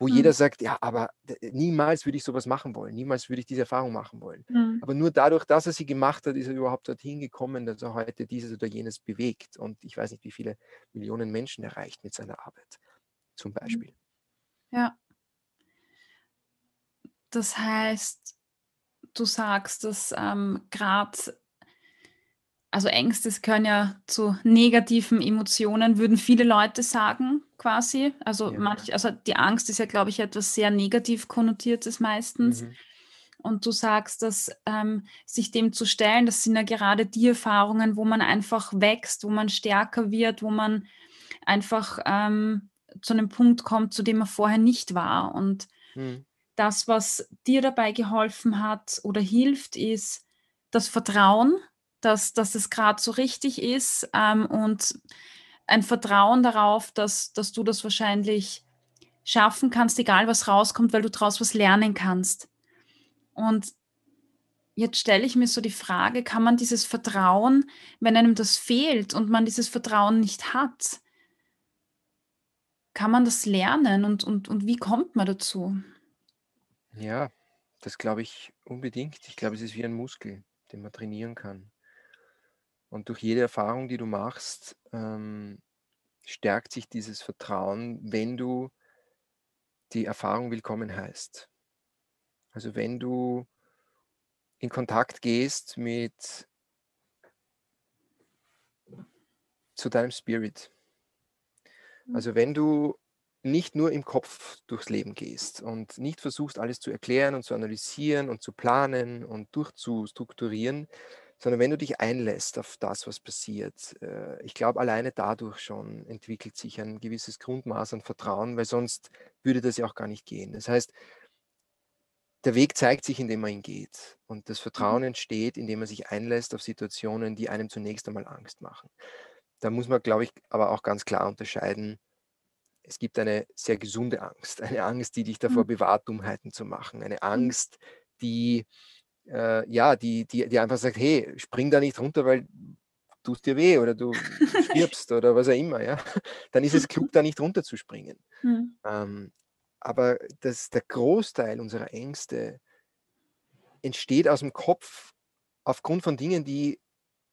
S2: wo jeder
S1: Mhm.
S2: sagt, ja, aber niemals würde ich sowas machen wollen, niemals würde ich diese Erfahrung machen wollen.
S1: Mhm.
S2: Aber nur dadurch, dass er sie gemacht hat, ist er überhaupt dorthin gekommen, dass er heute dieses oder jenes bewegt. Und ich weiß nicht, wie viele Millionen Menschen erreicht mit seiner Arbeit, zum
S1: Mhm.
S2: Beispiel.
S1: Ja. Das heißt, du sagst, dass ähm, gerade, also Ängste gehören ja zu negativen Emotionen, würden viele Leute sagen, quasi. Also
S2: Ja.
S1: manch, also die Angst ist ja, glaube ich, etwas sehr negativ konnotiertes meistens.
S2: Mhm.
S1: Und du sagst, dass ähm, sich dem zu stellen, das sind ja gerade die Erfahrungen, wo man einfach wächst, wo man stärker wird, wo man einfach ähm, zu einem Punkt kommt, zu dem man vorher nicht war. Und
S2: Mhm.
S1: das, was dir dabei geholfen hat oder hilft, ist das Vertrauen, dass, dass es gerade so richtig ist ähm, und ein Vertrauen darauf, dass, dass du das wahrscheinlich schaffen kannst, egal was rauskommt, weil du daraus was lernen kannst. Und jetzt stelle ich mir so die Frage, kann man dieses Vertrauen, wenn einem das fehlt und man dieses Vertrauen nicht hat, kann man das lernen und, und, und wie kommt man dazu?
S2: Ja, das glaube ich unbedingt. Ich glaube, es ist wie ein Muskel, den man trainieren kann. Und durch jede Erfahrung, die du machst, ähm, stärkt sich dieses Vertrauen, wenn du die Erfahrung willkommen heißt. Also wenn du in Kontakt gehst mit zu deinem Spirit. Mhm. Also wenn du nicht nur im Kopf durchs Leben gehst und nicht versuchst, alles zu erklären und zu analysieren und zu planen und durchzustrukturieren, sondern wenn du dich einlässt auf das, was passiert. Äh, ich glaube, alleine dadurch schon entwickelt sich ein gewisses Grundmaß an Vertrauen, weil sonst würde das ja auch gar nicht gehen. Das heißt, der Weg zeigt sich, indem man ihn geht. Und das Vertrauen mhm. entsteht, indem man sich einlässt auf Situationen, die einem zunächst einmal Angst machen. Da muss man, glaube ich, aber auch ganz klar unterscheiden. Es gibt eine sehr gesunde Angst, eine Angst, die dich davor mhm. bewahrt, Dummheiten zu machen, eine mhm. Angst, die äh, ja, die, die, die einfach sagt, hey, spring da nicht runter, weil tust dir weh oder du stirbst oder was auch immer, ja, dann ist es klug, da nicht runterzuspringen. Mhm. Ähm, aber das, der Großteil unserer Ängste entsteht aus dem Kopf aufgrund von Dingen, die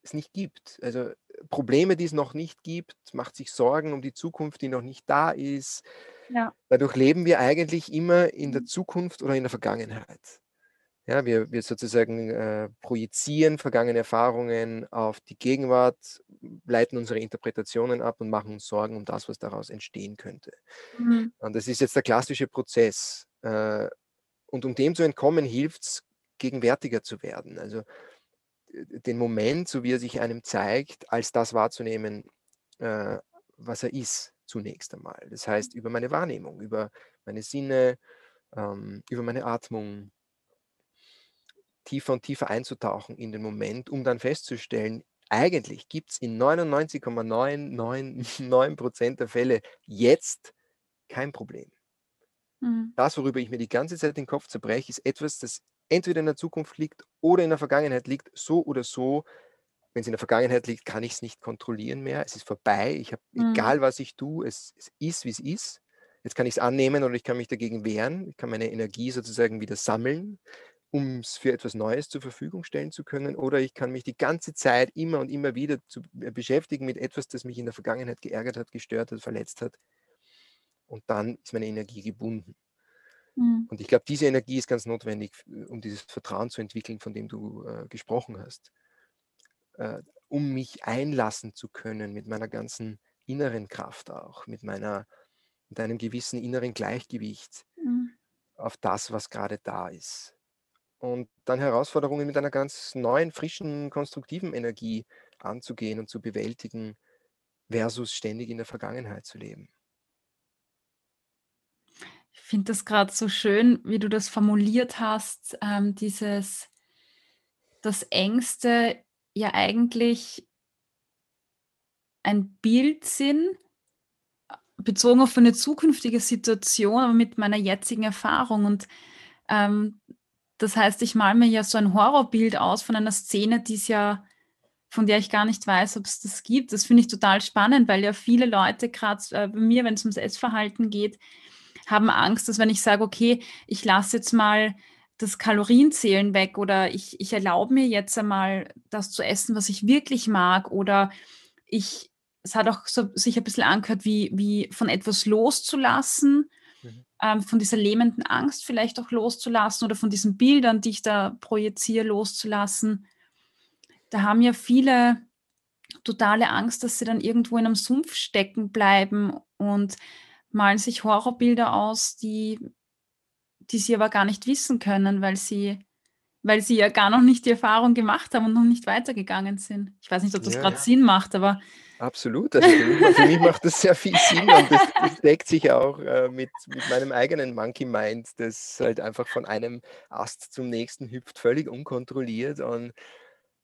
S2: es nicht gibt. Also Probleme, die es noch nicht gibt, macht sich Sorgen um die Zukunft, die noch nicht da ist. Ja. Dadurch leben wir eigentlich immer in der mhm. Zukunft oder in der Vergangenheit. Ja, wir, wir sozusagen äh, projizieren vergangene Erfahrungen auf die Gegenwart, leiten unsere Interpretationen ab und machen uns Sorgen um das, was daraus entstehen könnte. Mhm. Und das ist jetzt der klassische Prozess. Äh, und um dem zu entkommen, hilft es, gegenwärtiger zu werden. Also den Moment, so wie er sich einem zeigt, als das wahrzunehmen, äh, was er ist, zunächst einmal. Das heißt, über meine Wahrnehmung, über meine Sinne, ähm, über meine Atmung, tiefer und tiefer einzutauchen in den Moment, um dann festzustellen, eigentlich gibt es in 99,999% der Fälle jetzt kein Problem. Mhm. Das, worüber ich mir die ganze Zeit den Kopf zerbreche, ist etwas, das entweder in der Zukunft liegt oder in der Vergangenheit liegt, so oder so. Wenn es in der Vergangenheit liegt, kann ich es nicht kontrollieren mehr. Es ist vorbei. Ich habe, mhm. egal was ich tue, es, es ist, wie es ist. Jetzt kann ich es annehmen oder ich kann mich dagegen wehren. Ich kann meine Energie sozusagen wieder sammeln um es für etwas Neues zur Verfügung stellen zu können, oder ich kann mich die ganze Zeit immer und immer wieder zu, äh, beschäftigen mit etwas, das mich in der Vergangenheit geärgert hat, gestört hat, verletzt hat. Und dann ist meine Energie gebunden. Mhm. Und ich glaube, diese Energie ist ganz notwendig, um dieses Vertrauen zu entwickeln, von dem du äh, gesprochen hast. Äh, um mich einlassen zu können mit meiner ganzen inneren Kraft auch, mit meiner, mit einem gewissen inneren Gleichgewicht mhm. auf das, was gerade da ist und dann Herausforderungen mit einer ganz neuen, frischen, konstruktiven Energie anzugehen und zu bewältigen, versus ständig in der Vergangenheit zu leben.
S1: Ich finde das gerade so schön, wie du das formuliert hast, ähm, dieses, dass Ängste ja eigentlich ein Bild sind, bezogen auf eine zukünftige Situation, aber mit meiner jetzigen Erfahrung. Und ähm, das heißt, ich male mir ja so ein Horrorbild aus von einer Szene, die es ja, von der ich gar nicht weiß, ob es das gibt. Das finde ich total spannend, weil ja viele Leute, gerade äh, bei mir, wenn es ums Essverhalten geht, haben Angst, dass wenn ich sage, okay, ich lasse jetzt mal das Kalorienzählen weg oder ich, ich erlaube mir jetzt einmal das zu essen, was ich wirklich mag oder ich, es hat auch so sich ein bisschen angehört, wie, wie von etwas loszulassen. Ähm, von dieser lähmenden Angst vielleicht auch loszulassen oder von diesen Bildern, die ich da projiziere, loszulassen. Da haben ja viele totale Angst, dass sie dann irgendwo in einem Sumpf stecken bleiben und malen sich Horrorbilder aus, die, die sie aber gar nicht wissen können, weil sie, weil sie ja gar noch nicht die Erfahrung gemacht haben und noch nicht weitergegangen sind. Ich weiß nicht, ob das ja, gerade ja. Sinn macht, aber
S2: Absolut. Also für, mich, für mich macht das sehr viel Sinn und das, das deckt sich auch äh, mit, mit meinem eigenen Monkey Mind, das halt einfach von einem Ast zum nächsten hüpft, völlig unkontrolliert und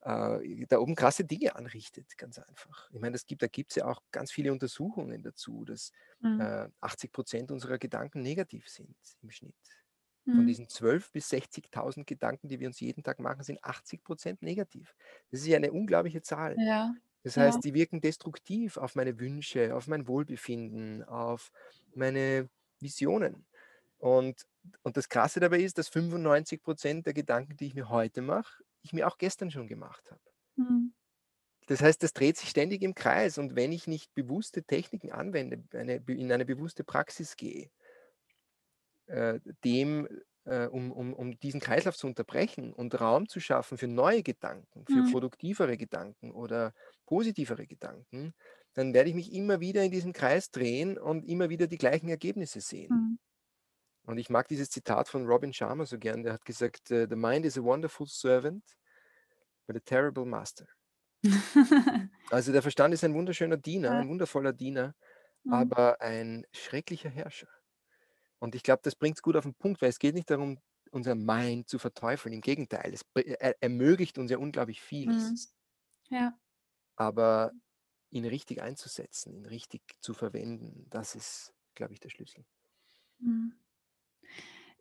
S2: äh, da oben krasse Dinge anrichtet, ganz einfach. Ich meine, gibt, da gibt es ja auch ganz viele Untersuchungen dazu, dass mhm. äh, 80 Prozent unserer Gedanken negativ sind im Schnitt. Von mhm. diesen 12.000 bis 60.000 Gedanken, die wir uns jeden Tag machen, sind 80 Prozent negativ. Das ist ja eine unglaubliche Zahl.
S1: Ja.
S2: Das
S1: Ja.
S2: heißt, die wirken destruktiv auf meine Wünsche, auf mein Wohlbefinden, auf meine Visionen. Und, und das Krasse dabei ist, dass 95 Prozent der Gedanken, die ich mir heute mache, ich mir auch gestern schon gemacht habe.
S1: Mhm.
S2: Das heißt, das dreht sich ständig im Kreis. Und wenn ich nicht bewusste Techniken anwende, eine, in eine bewusste Praxis gehe, äh, dem, äh, um, um, um diesen Kreislauf zu unterbrechen und Raum zu schaffen für neue Gedanken, für
S1: Mhm.
S2: produktivere Gedanken oder positivere Gedanken, dann werde ich mich immer wieder in diesem Kreis drehen und immer wieder die gleichen Ergebnisse sehen.
S1: Mhm.
S2: Und ich mag dieses Zitat von Robin Sharma so gern, der hat gesagt, äh, The mind is a wonderful servant, but a terrible master. Also der Verstand ist ein wunderschöner Diener, ein wundervoller Diener,
S1: Mhm.
S2: aber ein schrecklicher Herrscher. Und ich glaube, das bringt es gut auf den Punkt, weil es geht nicht darum, unser Mind zu verteufeln. Im Gegenteil, es er, ermöglicht uns ja unglaublich
S1: Mhm.
S2: vieles.
S1: Ja.
S2: Aber ihn richtig einzusetzen, ihn richtig zu verwenden, das ist, glaube ich, der Schlüssel.
S1: Mhm.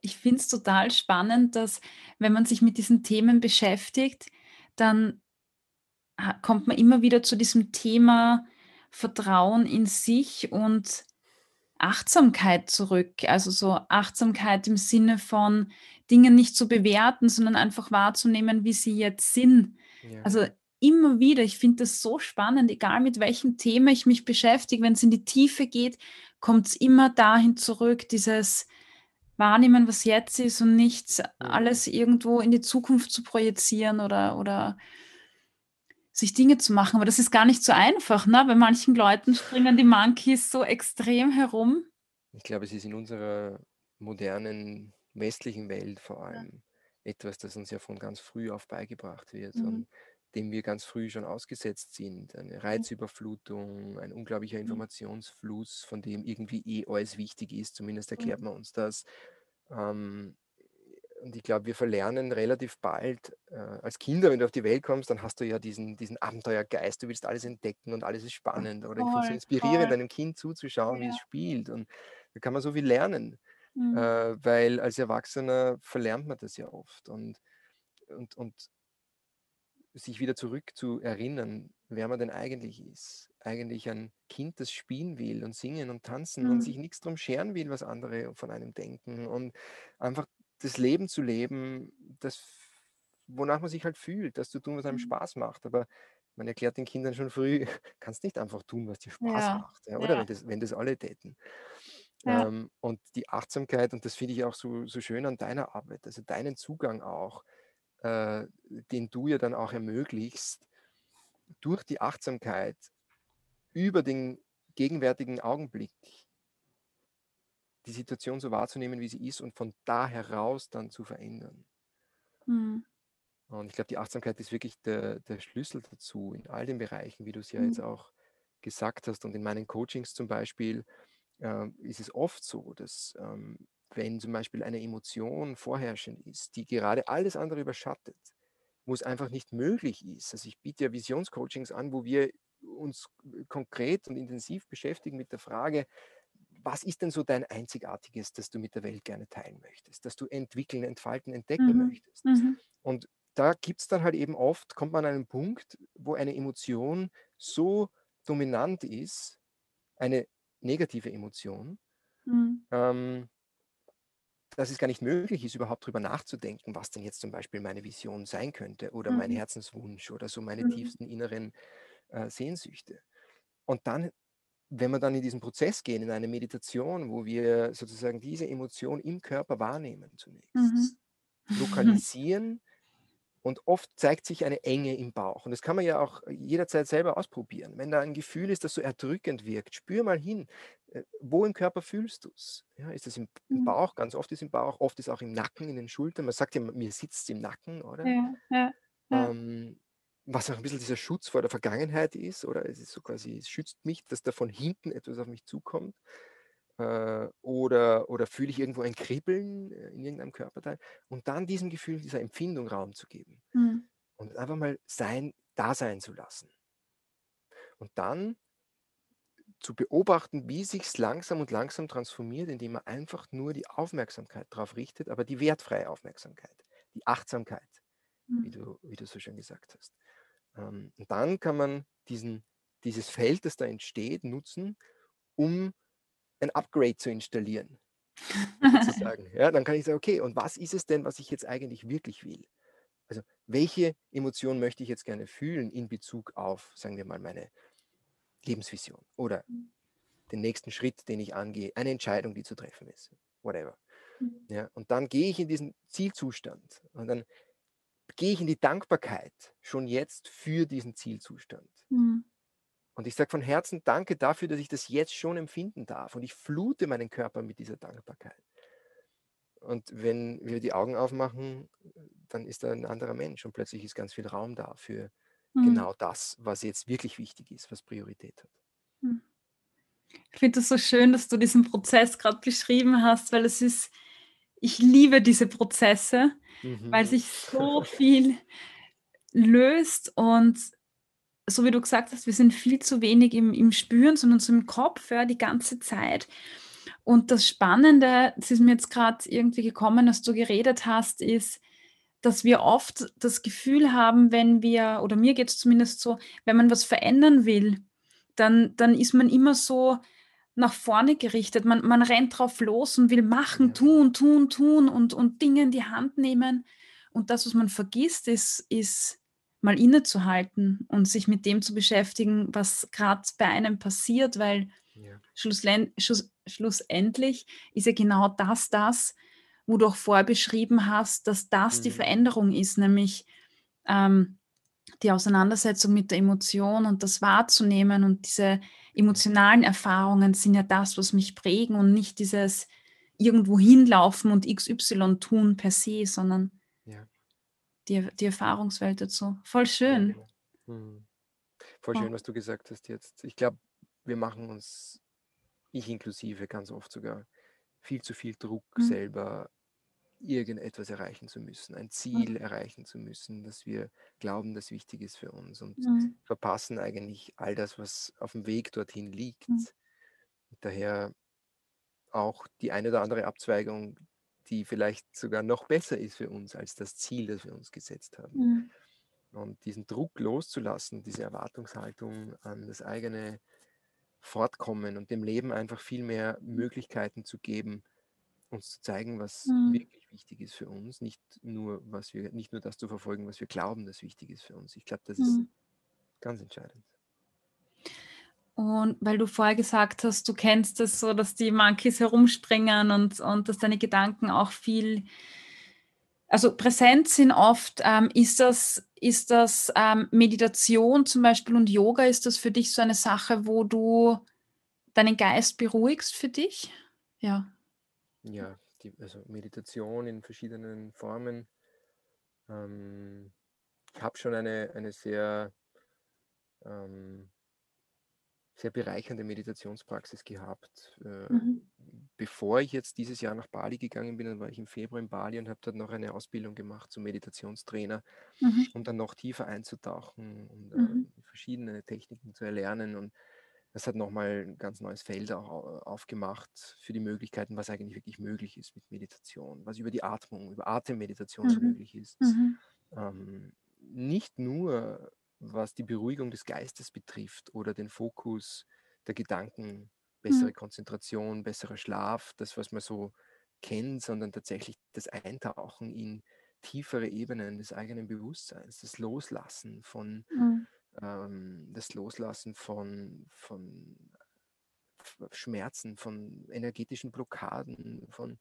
S1: Ich finde es total spannend, dass wenn man sich mit diesen Themen beschäftigt, dann kommt man immer wieder zu diesem Thema Vertrauen in sich und Achtsamkeit zurück. Also so Achtsamkeit im Sinne von Dinge nicht zu bewerten, sondern einfach wahrzunehmen, wie sie jetzt sind.
S2: Ja.
S1: Also immer wieder, ich finde das so spannend, egal mit welchem Thema ich mich beschäftige, wenn es in die Tiefe geht, kommt es immer dahin zurück, dieses Wahrnehmen, was jetzt ist und nicht
S2: Mhm.
S1: alles irgendwo in die Zukunft zu projizieren oder, oder sich Dinge zu machen. Aber das ist gar nicht so einfach. Ne? Bei manchen Leuten springen die Monkeys so extrem herum.
S2: Ich glaube, es ist in unserer modernen westlichen Welt vor
S1: Ja.
S2: allem etwas, das uns ja von ganz früh auf beigebracht wird
S1: Mhm.
S2: und dem wir ganz früh schon ausgesetzt sind. Eine Reizüberflutung, ein unglaublicher
S1: Mhm.
S2: Informationsfluss, von dem irgendwie eh alles wichtig ist, zumindest erklärt man uns das. Ähm, und ich glaube, wir verlernen relativ bald, äh, als Kinder, wenn du auf die Welt kommst, dann hast du ja diesen, diesen Abenteuergeist, du willst alles entdecken und alles ist spannend. Oder ich finde es so
S1: Voll,
S2: inspirierend,
S1: voll.
S2: einem Kind zuzuschauen, wie
S1: Ja.
S2: es spielt. Und da kann man so viel lernen,
S1: Mhm.
S2: äh, weil als Erwachsener verlernt man das ja oft. Und, und, und sich wieder zurück zu erinnern, wer man denn eigentlich ist. Eigentlich ein Kind, das spielen will und singen und tanzen und
S1: Mhm.
S2: sich nichts drum scheren will, was andere von einem denken und einfach das Leben zu leben, das, wonach man sich halt fühlt, das zu tun, was einem
S1: Mhm.
S2: Spaß macht. Aber man erklärt den Kindern schon früh, kannst nicht einfach tun, was dir Spaß
S1: Ja,
S2: macht, ja, oder
S1: ja,
S2: wenn das, wenn das alle täten. Ähm, und die Achtsamkeit, und das finde ich auch so, so schön an deiner Arbeit, also deinen Zugang auch, äh, den du ja dann auch ermöglichst, durch die Achtsamkeit über den gegenwärtigen Augenblick die Situation so wahrzunehmen, wie sie ist und von da heraus dann zu verändern.
S1: Mhm.
S2: Und ich glaube, die Achtsamkeit ist wirklich der, der Schlüssel dazu in all den Bereichen, wie du es ja jetzt
S1: Mhm.
S2: auch gesagt hast. Und in meinen Coachings zum Beispiel ähm, ist es oft so, dass ähm, wenn zum Beispiel eine Emotion vorherrschend ist, die gerade alles andere überschattet, wo es einfach nicht möglich ist. Also ich biete ja Visionscoachings an, wo wir uns konkret und intensiv beschäftigen mit der Frage, was ist denn so dein Einzigartiges, das du mit der Welt gerne teilen möchtest, das du entwickeln, entfalten, entdecken
S1: Mhm.
S2: möchtest?
S1: Mhm.
S2: Und da gibt es dann halt eben oft, kommt man an einen Punkt, wo eine Emotion so dominant ist, eine negative Emotion,
S1: Mhm.
S2: ähm, dass es gar nicht möglich ist, überhaupt darüber nachzudenken, was denn jetzt zum Beispiel meine Vision sein könnte oder mein
S1: Mhm.
S2: Herzenswunsch oder so meine
S1: Mhm.
S2: tiefsten inneren äh, Sehnsüchte. Und dann, wenn wir dann in diesen Prozess gehen, in eine Meditation, wo wir sozusagen diese Emotion im Körper wahrnehmen zunächst,
S1: Mhm.
S2: lokalisieren und oft zeigt sich eine Enge im Bauch. Und das kann man ja auch jederzeit selber ausprobieren. Wenn da ein Gefühl ist, das so erdrückend wirkt, spür mal hin, äh, wo im Körper fühlst du es? Ja, ist es im, im
S1: Mhm.
S2: Bauch? Ganz oft ist im Bauch, oft ist auch im Nacken, in den Schultern. Man sagt ja, mir sitzt es im Nacken, oder?
S1: Ja, ja, ja.
S2: Ähm, was auch ein bisschen dieser Schutz vor der Vergangenheit ist, oder es ist so quasi, es schützt mich, dass da von hinten etwas auf mich zukommt. Äh, oder, oder fühle ich irgendwo ein Kribbeln äh, in irgendeinem Körperteil und dann diesem Gefühl, dieser Empfindung Raum zu geben
S1: Mhm.
S2: und einfach mal sein, da sein zu lassen. Und dann zu beobachten, wie sich es langsam und langsam transformiert, indem man einfach nur die Aufmerksamkeit darauf richtet, aber die wertfreie Aufmerksamkeit, die Achtsamkeit, wie
S1: Mhm.
S2: du, wie du so schön gesagt hast. Ähm, und dann kann man diesen, dieses Feld, das da entsteht, nutzen, um ein Upgrade zu installieren. sozusagen. Ja, dann kann ich sagen, okay, und was ist es denn, was ich jetzt eigentlich wirklich will? Also, welche Emotion möchte ich jetzt gerne fühlen in Bezug auf, sagen wir mal, meine Lebensvision oder mhm. den nächsten Schritt, den ich angehe, eine Entscheidung, die zu treffen ist, whatever. Mhm. Ja, und dann gehe ich in diesen Zielzustand und dann gehe ich in die Dankbarkeit schon jetzt für diesen Zielzustand. Mhm. Und ich sage von Herzen Danke dafür, dass ich das jetzt schon empfinden darf. Und ich flute meinen Körper mit dieser Dankbarkeit. Und wenn wir die Augen aufmachen, dann ist da ein anderer Mensch und plötzlich ist ganz viel Raum da für mhm. genau das, was jetzt wirklich wichtig ist, was Priorität hat.
S1: Mhm. Ich finde es so schön, dass du diesen Prozess gerade beschrieben hast, weil es ist, ich liebe diese Prozesse, mhm. weil sich so viel löst und so wie du gesagt hast, wir sind viel zu wenig im, im Spüren, sondern so im Kopf ja, die ganze Zeit. Und das Spannende, das ist mir jetzt gerade irgendwie gekommen, dass du geredet hast, ist, dass wir oft das Gefühl haben, wenn wir, oder mir geht es zumindest so, wenn man was verändern will, dann, dann ist man immer so nach vorne gerichtet. Man, man rennt drauf los und will machen, ja. tun, tun, tun und, und Dinge in die Hand nehmen. Und das, was man vergisst, ist, ist mal innezuhalten und sich mit dem zu beschäftigen, was gerade bei einem passiert, weil ja. schlussendlich ist ja genau das das, wo du auch vorher beschrieben hast, dass das mhm. die Veränderung ist, nämlich ähm, die Auseinandersetzung mit der Emotion und das wahrzunehmen und diese emotionalen Erfahrungen sind ja das, was mich prägen und nicht dieses irgendwo hinlaufen und XY tun per se, sondern ja die, die Erfahrungswelt dazu. Voll schön. Ja, genau.
S2: hm. Voll schön, was du gesagt hast jetzt. Ich glaube, wir machen uns, ich inklusive, ganz oft sogar viel zu viel Druck mhm. selber irgendetwas erreichen zu müssen, ein Ziel erreichen zu müssen, dass wir glauben, das wichtig ist für uns und mhm. verpassen eigentlich all das, was auf dem Weg dorthin liegt. Mhm. Daher auch die eine oder andere Abzweigung, die vielleicht sogar noch besser ist für uns als das Ziel, das wir uns gesetzt haben. Mhm. Und diesen Druck loszulassen, diese Erwartungshaltung an das eigene Fortkommen und dem Leben einfach viel mehr Möglichkeiten zu geben, uns zu zeigen, was wirklich wichtig ist für uns, nicht nur, was wir, nicht nur das zu verfolgen, was wir glauben, das wichtig ist für uns. Ich glaube, das mhm. ist ganz entscheidend.
S1: Und weil du vorher gesagt hast, du kennst es so, dass die Monkeys herumspringen und, und dass deine Gedanken auch viel, also präsent sind oft. Ähm, ist das, ist das ähm, Meditation zum Beispiel und Yoga, ist das für dich so eine Sache, wo du deinen Geist beruhigst für dich? Ja.
S2: Ja, die, also Meditation in verschiedenen Formen. Ähm, ich habe schon eine, eine sehr ähm, sehr bereichernde Meditationspraxis gehabt. Äh, mhm. Bevor ich jetzt dieses Jahr nach Bali gegangen bin, dann war ich im Februar in Bali und habe dort noch eine Ausbildung gemacht zum Meditationstrainer, mhm. um dann noch tiefer einzutauchen und mhm. äh, verschiedene Techniken zu erlernen. Und das hat nochmal ein ganz neues Feld auch aufgemacht für die Möglichkeiten, was eigentlich wirklich möglich ist mit Meditation, was über die Atmung, über Atemmeditation mhm. möglich ist. Mhm. Ähm, nicht nur was die Beruhigung des Geistes betrifft oder den Fokus der Gedanken, bessere mhm. Konzentration, besserer Schlaf, das, was man so kennt, sondern tatsächlich das Eintauchen in tiefere Ebenen des eigenen Bewusstseins, das Loslassen von, mhm. Ähm, das Loslassen von, von Schmerzen, von energetischen Blockaden, von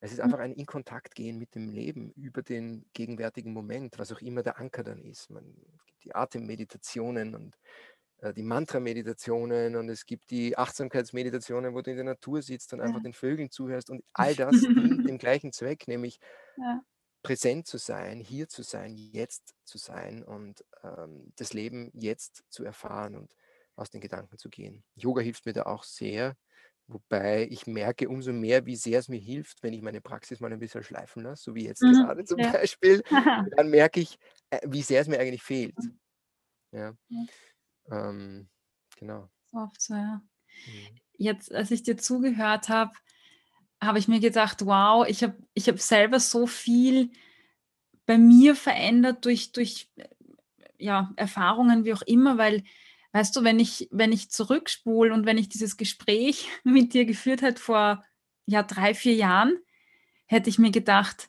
S2: es ist hm. einfach ein in Kontakt gehen mit dem Leben über den gegenwärtigen Moment, was auch immer der Anker dann ist. Man, es gibt die Atemmeditationen und äh, die Mantra-Meditationen und es gibt die Achtsamkeitsmeditationen, wo du in der Natur sitzt und einfach den Vögeln zuhörst und all das dient dem gleichen Zweck, nämlich ja. Präsent zu sein, hier zu sein, jetzt zu sein und ähm, das Leben jetzt zu erfahren und aus den Gedanken zu gehen. Yoga hilft mir da auch sehr, Wobei ich merke umso mehr, wie sehr es mir hilft, wenn ich meine Praxis mal ein bisschen schleifen lasse, so wie jetzt mhm, gerade zum ja. Beispiel, dann merke ich, äh, wie sehr es mir eigentlich fehlt. Mhm. Ja. ja. Ähm, genau.
S1: Oft so, ja. Mhm. Jetzt, als ich dir zugehört habe, habe ich mir gedacht, wow, ich habe ich hab selber so viel bei mir verändert durch, durch ja, Erfahrungen, wie auch immer, weil, weißt du, wenn ich, wenn ich zurückspule und wenn ich dieses Gespräch mit dir geführt hätte vor ja, drei, vier Jahren, hätte ich mir gedacht,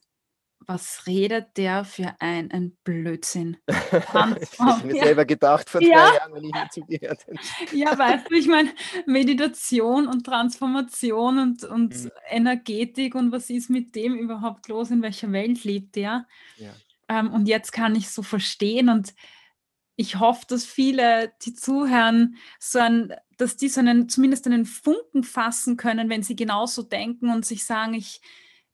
S1: was redet der für einen Blödsinn?
S2: das habe ich mir ja. selber gedacht vor
S1: ja.
S2: drei Jahren, wenn ich mir zugehört
S1: habe. Ja, weißt du, ich meine, Meditation und Transformation und, und mhm. Energetik und was ist mit dem überhaupt los? In welcher Welt lebt der? Ja. Ähm, und jetzt kann ich so verstehen und ich hoffe, dass viele, die zuhören, so ein, dass die so einen, zumindest einen Funken fassen können, wenn sie genauso denken und sich sagen, ich,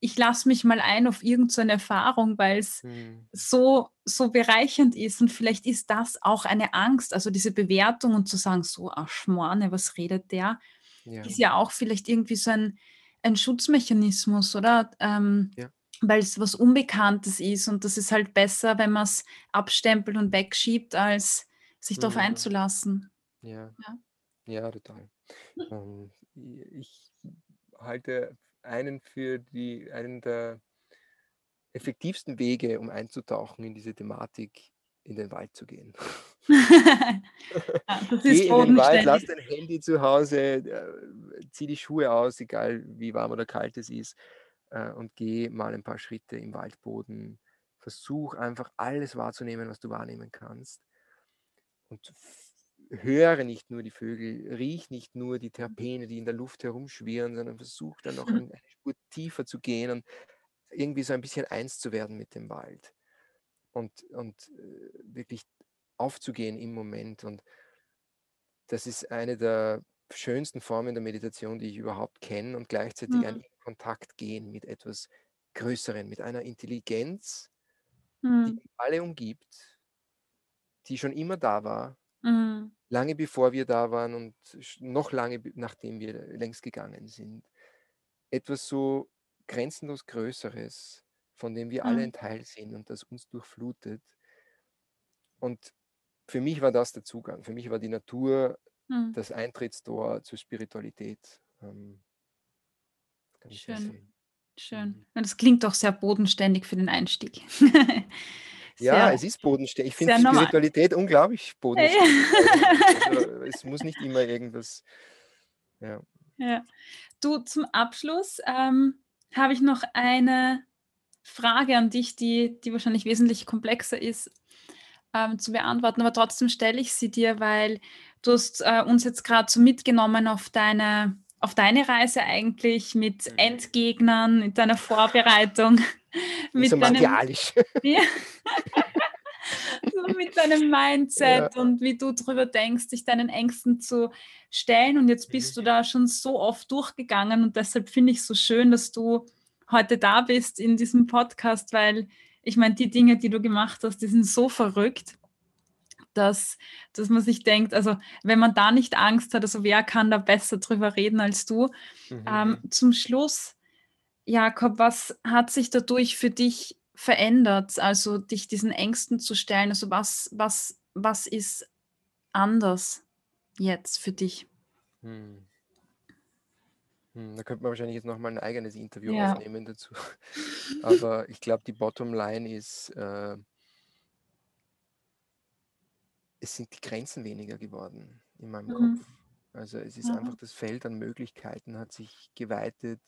S1: ich lasse mich mal ein auf irgendeine Erfahrung, weil es hm. so, so bereichernd ist. Und vielleicht ist das auch eine Angst, also diese Bewertung und zu sagen, so, ach Schmorne, was redet der? Ja. Ist ja auch vielleicht irgendwie so ein, ein Schutzmechanismus, oder? Ähm, ja weil es was Unbekanntes ist und das ist halt besser, wenn man es abstempelt und wegschiebt, als sich darauf
S2: Mhm.
S1: einzulassen.
S2: Ja,
S1: Ja.
S2: ja, total. Ähm, ich halte einen für die, einen der effektivsten Wege, um einzutauchen in diese Thematik, in den Wald zu gehen.
S1: Ja, das
S2: Geh
S1: ist
S2: in den Wald, lass dein Handy zu Hause, äh, zieh die Schuhe aus, egal wie warm oder kalt es ist äh, und geh mal ein paar Schritte im Waldboden. Versuch einfach alles wahrzunehmen, was du wahrnehmen kannst. Und höre nicht nur die Vögel, riech nicht nur die Terpene, die in der Luft herumschwirren, sondern versuch dann noch eine Spur tiefer zu gehen und irgendwie so ein bisschen eins zu werden mit dem Wald. Und, und äh, wirklich aufzugehen im Moment. Und das ist eine der schönsten Formen der Meditation, die ich überhaupt kenne und gleichzeitig mhm. ein Kontakt gehen mit etwas Größeren, mit einer Intelligenz, mhm. die alle umgibt, die schon immer da war, mhm. Lange bevor wir da waren und noch lange nachdem wir längst gegangen sind. Etwas so grenzenlos Größeres, von dem wir alle ein Teil sind und das uns durchflutet. Und für mich war das der Zugang. Für mich war die Natur hm. das Eintrittstor zur Spiritualität. Ähm,
S1: Schön. Schön. Mhm. das klingt doch sehr bodenständig für den Einstieg.
S2: ja, es ist bodenständig. Ich finde Spiritualität normal. unglaublich bodenständig. also, es muss nicht immer irgendwas. Ja.
S1: ja. Du, zum Abschluss ähm, habe ich noch eine Frage an dich, die, die wahrscheinlich wesentlich komplexer ist ähm, zu beantworten, aber trotzdem stelle ich sie dir, weil du hast äh, uns jetzt gerade so mitgenommen auf deine, auf deine Reise eigentlich mit mhm. Endgegnern, mit deiner Vorbereitung.
S2: mit so deinem, ja,
S1: mit deinem Mindset ja. und wie du darüber denkst, dich deinen Ängsten zu stellen. Und jetzt bist du da schon so oft durchgegangen und deshalb finde ich es so schön, dass du heute da bist in diesem Podcast, weil ich meine, die Dinge, die du gemacht hast, die sind so verrückt, dass, dass man sich denkt, also wenn man da nicht Angst hat, also wer kann da besser drüber reden als du? Mhm. Ähm, zum Schluss, Jakob, was hat sich dadurch für dich verändert, also dich diesen Ängsten zu stellen? Also was, was, was ist anders jetzt für dich?
S2: Hm. Hm, da könnte man wahrscheinlich jetzt nochmal ein eigenes Interview Ja. aufnehmen dazu. Aber ich glaube, die Bottomline ist, äh, es sind die Grenzen weniger geworden in meinem Mhm. Kopf. Also es ist einfach das Feld an Möglichkeiten hat sich geweitet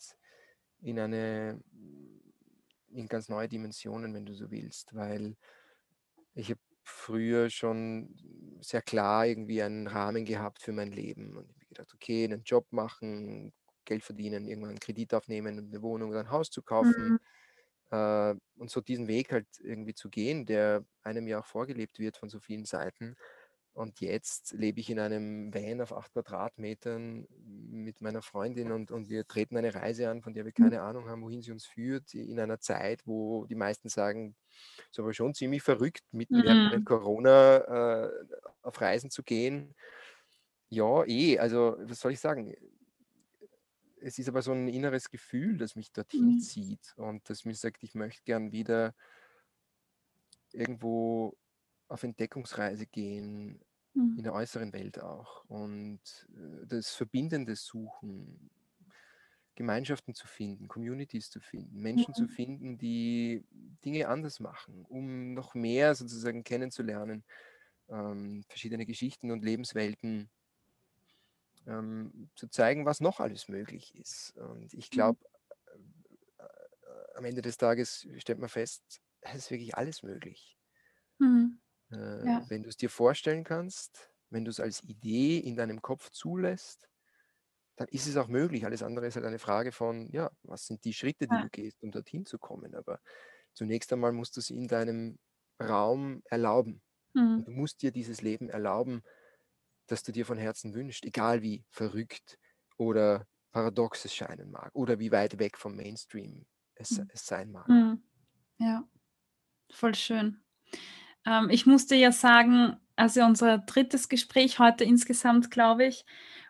S2: in eine, in ganz neue Dimensionen, wenn du so willst, weil ich habe früher schon sehr klar irgendwie einen Rahmen gehabt für mein Leben und ich habe gedacht, okay, einen Job machen, Geld verdienen, irgendwann einen Kredit aufnehmen, eine Wohnung oder ein Haus zu kaufen. Mhm. Äh, und so diesen Weg halt irgendwie zu gehen, der einem ja auch vorgelebt wird von so vielen Seiten. Und jetzt lebe ich in einem Van auf acht Quadratmetern mit meiner Freundin und, und wir treten eine Reise an, von der wir mhm. keine Ahnung haben, wohin sie uns führt, in einer Zeit, wo die meisten sagen, es ist aber schon ziemlich verrückt, mitten mhm. Corona äh, auf Reisen zu gehen. Ja, eh, also was soll ich sagen? es ist aber so ein inneres Gefühl, das mich dorthin mhm. zieht und das mir sagt, ich möchte gern wieder irgendwo auf Entdeckungsreise gehen, mhm. in der äußeren Welt auch und äh, das Verbindende suchen, Gemeinschaften zu finden, Communities zu finden, Menschen mhm. zu finden, die Dinge anders machen, um noch mehr sozusagen kennenzulernen, ähm, verschiedene Geschichten und Lebenswelten ähm, zu zeigen, was noch alles möglich ist. Und ich glaube, äh, äh, am Ende des Tages stellt man fest, es ist wirklich alles möglich. Mhm. Äh, ja. Wenn du es dir vorstellen kannst, wenn du es als Idee in deinem Kopf zulässt, dann ist es auch möglich. Alles andere ist halt eine Frage von, ja, was sind die Schritte, die ja. du gehst, um dorthin zu kommen. Aber zunächst einmal musst du es in deinem Raum erlauben. Mhm. Du musst dir dieses Leben erlauben, das du dir von Herzen wünschst, egal wie verrückt oder paradox es scheinen mag oder wie weit weg vom Mainstream es, mhm. es sein mag. Mhm.
S1: Ja, voll schön. Ähm, ich musste ja sagen, also unser drittes Gespräch heute insgesamt, glaube ich,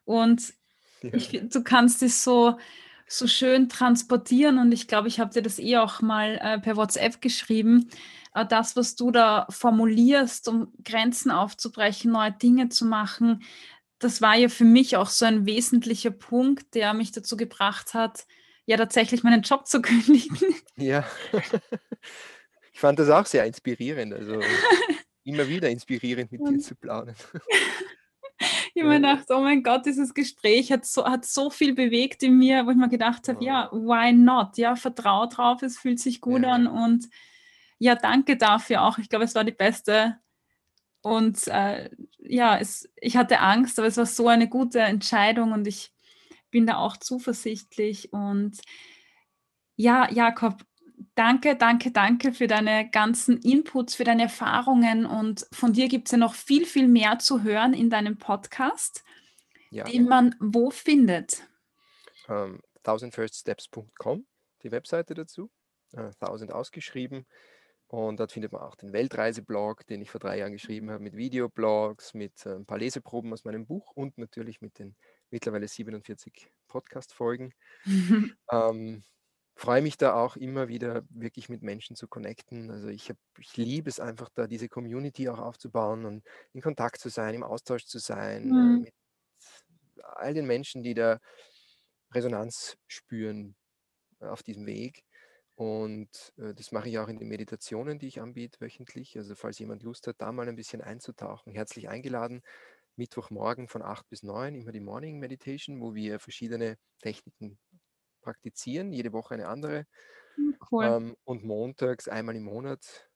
S1: und ja. ich, du kannst es so, so schön transportieren und ich glaube, ich habe dir das eh auch mal äh, per WhatsApp geschrieben. Äh, das, was du da formulierst, um Grenzen aufzubrechen, neue Dinge zu machen, das war ja für mich auch so ein wesentlicher Punkt, der mich dazu gebracht hat, ja tatsächlich meinen Job zu kündigen.
S2: Ja, fand das auch sehr inspirierend. Also immer wieder inspirierend mit dir zu planen.
S1: Ich habe mir gedacht, oh mein Gott, dieses Gespräch hat so, hat so viel bewegt in mir, wo ich mir gedacht habe, ja, why not? Ja, vertraue drauf, es fühlt sich gut ja. an und ja, danke dafür auch. Ich glaube, es war die beste. Und äh, ja, es, ich hatte Angst, aber es war so eine gute Entscheidung und ich bin da auch zuversichtlich. Und ja, Jakob, danke, danke, danke für deine ganzen Inputs, für deine Erfahrungen. Und von dir gibt es ja noch viel, viel mehr zu hören in deinem Podcast, ja. den man wo findet?
S2: Um, ähm, thousandfirststeps.com, die Webseite dazu. Uh, Thousand ausgeschrieben. Und dort findet man auch den Weltreiseblog, den ich vor drei Jahren geschrieben habe, mit Videoblogs, mit äh, ein paar Leseproben aus meinem Buch und natürlich mit den mittlerweile 47 Podcast-Folgen. ähm, freue mich da auch immer wieder wirklich mit Menschen zu connecten. Also ich, hab, ich liebe es einfach da, diese Community auch aufzubauen und in Kontakt zu sein, im Austausch zu sein äh, mhm. mit all den Menschen, die da Resonanz spüren äh, auf diesem Weg. Und äh, das mache ich auch in den Meditationen, die ich anbiete wöchentlich. Also falls jemand Lust hat, da mal ein bisschen einzutauchen, herzlich eingeladen. Mittwochmorgen von 8 bis 9, immer die Morning Meditation, wo wir verschiedene Techniken praktizieren, jede Woche eine andere.
S1: Hm, cool.
S2: Ähm, und montags einmal im Monat,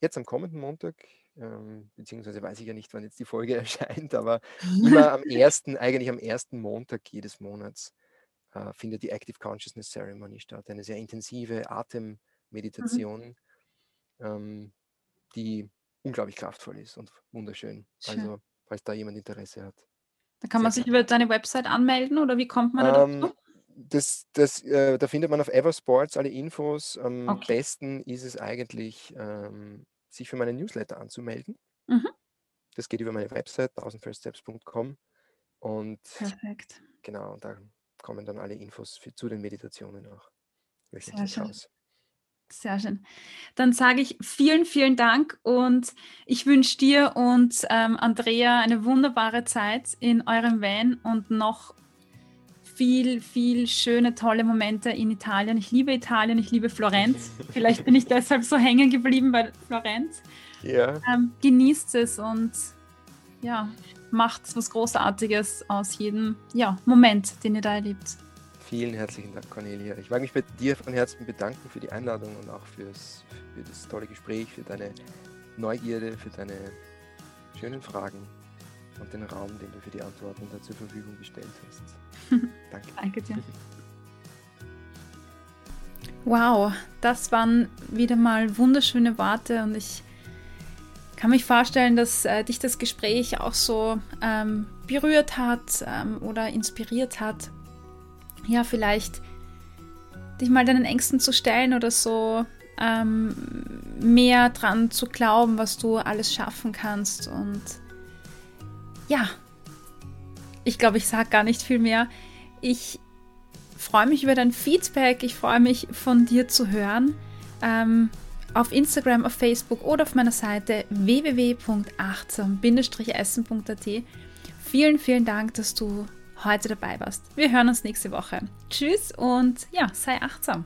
S2: jetzt am kommenden Montag, ähm, beziehungsweise weiß ich ja nicht, wann jetzt die Folge erscheint, aber immer am ersten, eigentlich am ersten Montag jedes Monats äh, findet die Active Consciousness Ceremony statt. Eine sehr intensive mhm. Atemmeditation, mhm. ähm, die unglaublich kraftvoll ist und wunderschön. Schön. Also, falls da jemand Interesse hat.
S1: Da kann man sich über deine Website anmelden oder wie kommt man da dazu?
S2: Das, das, äh, da findet man auf Eversports alle Infos. Am okay. besten ist es eigentlich, ähm, sich für meinen Newsletter anzumelden. Mhm. Das geht über meine Website, 1000firststeps.com. Und
S1: Perfekt.
S2: genau, da kommen dann alle Infos für, zu den Meditationen auch Sehr schön. raus.
S1: Sehr schön. Dann sage ich vielen, vielen Dank und ich wünsche dir und ähm, Andrea eine wunderbare Zeit in eurem Van und noch viel, viel schöne, tolle Momente in Italien. Ich liebe Italien, ich liebe Florenz. Vielleicht bin ich deshalb so hängen geblieben bei Florenz.
S2: Ja.
S1: Ähm, genießt es und ja, macht was Großartiges aus jedem ja, Moment, den ihr da erlebt.
S2: Vielen herzlichen Dank, Cornelia. Ich mag mich bei dir von Herzen bedanken für die Einladung und auch fürs, für das tolle Gespräch, für deine Neugierde, für deine schönen Fragen und den Raum, den du für die Antworten da zur Verfügung gestellt hast. Danke.
S1: Danke dir. Wow, das waren wieder mal wunderschöne Worte und ich kann mich vorstellen, dass äh, dich das Gespräch auch so ähm, berührt hat ähm, oder inspiriert hat. Ja, vielleicht dich mal deinen Ängsten zu stellen oder so ähm, mehr dran zu glauben, was du alles schaffen kannst. Und ja, ich glaube, ich sage gar nicht viel mehr. Ich freue mich über dein Feedback. Ich freue mich von dir zu hören. Ähm, auf Instagram, auf Facebook oder auf meiner Seite www.achtsam-essen.at. Vielen, vielen Dank, dass du heute dabei warst. Wir hören uns nächste Woche. Tschüss und ja, sei achtsam.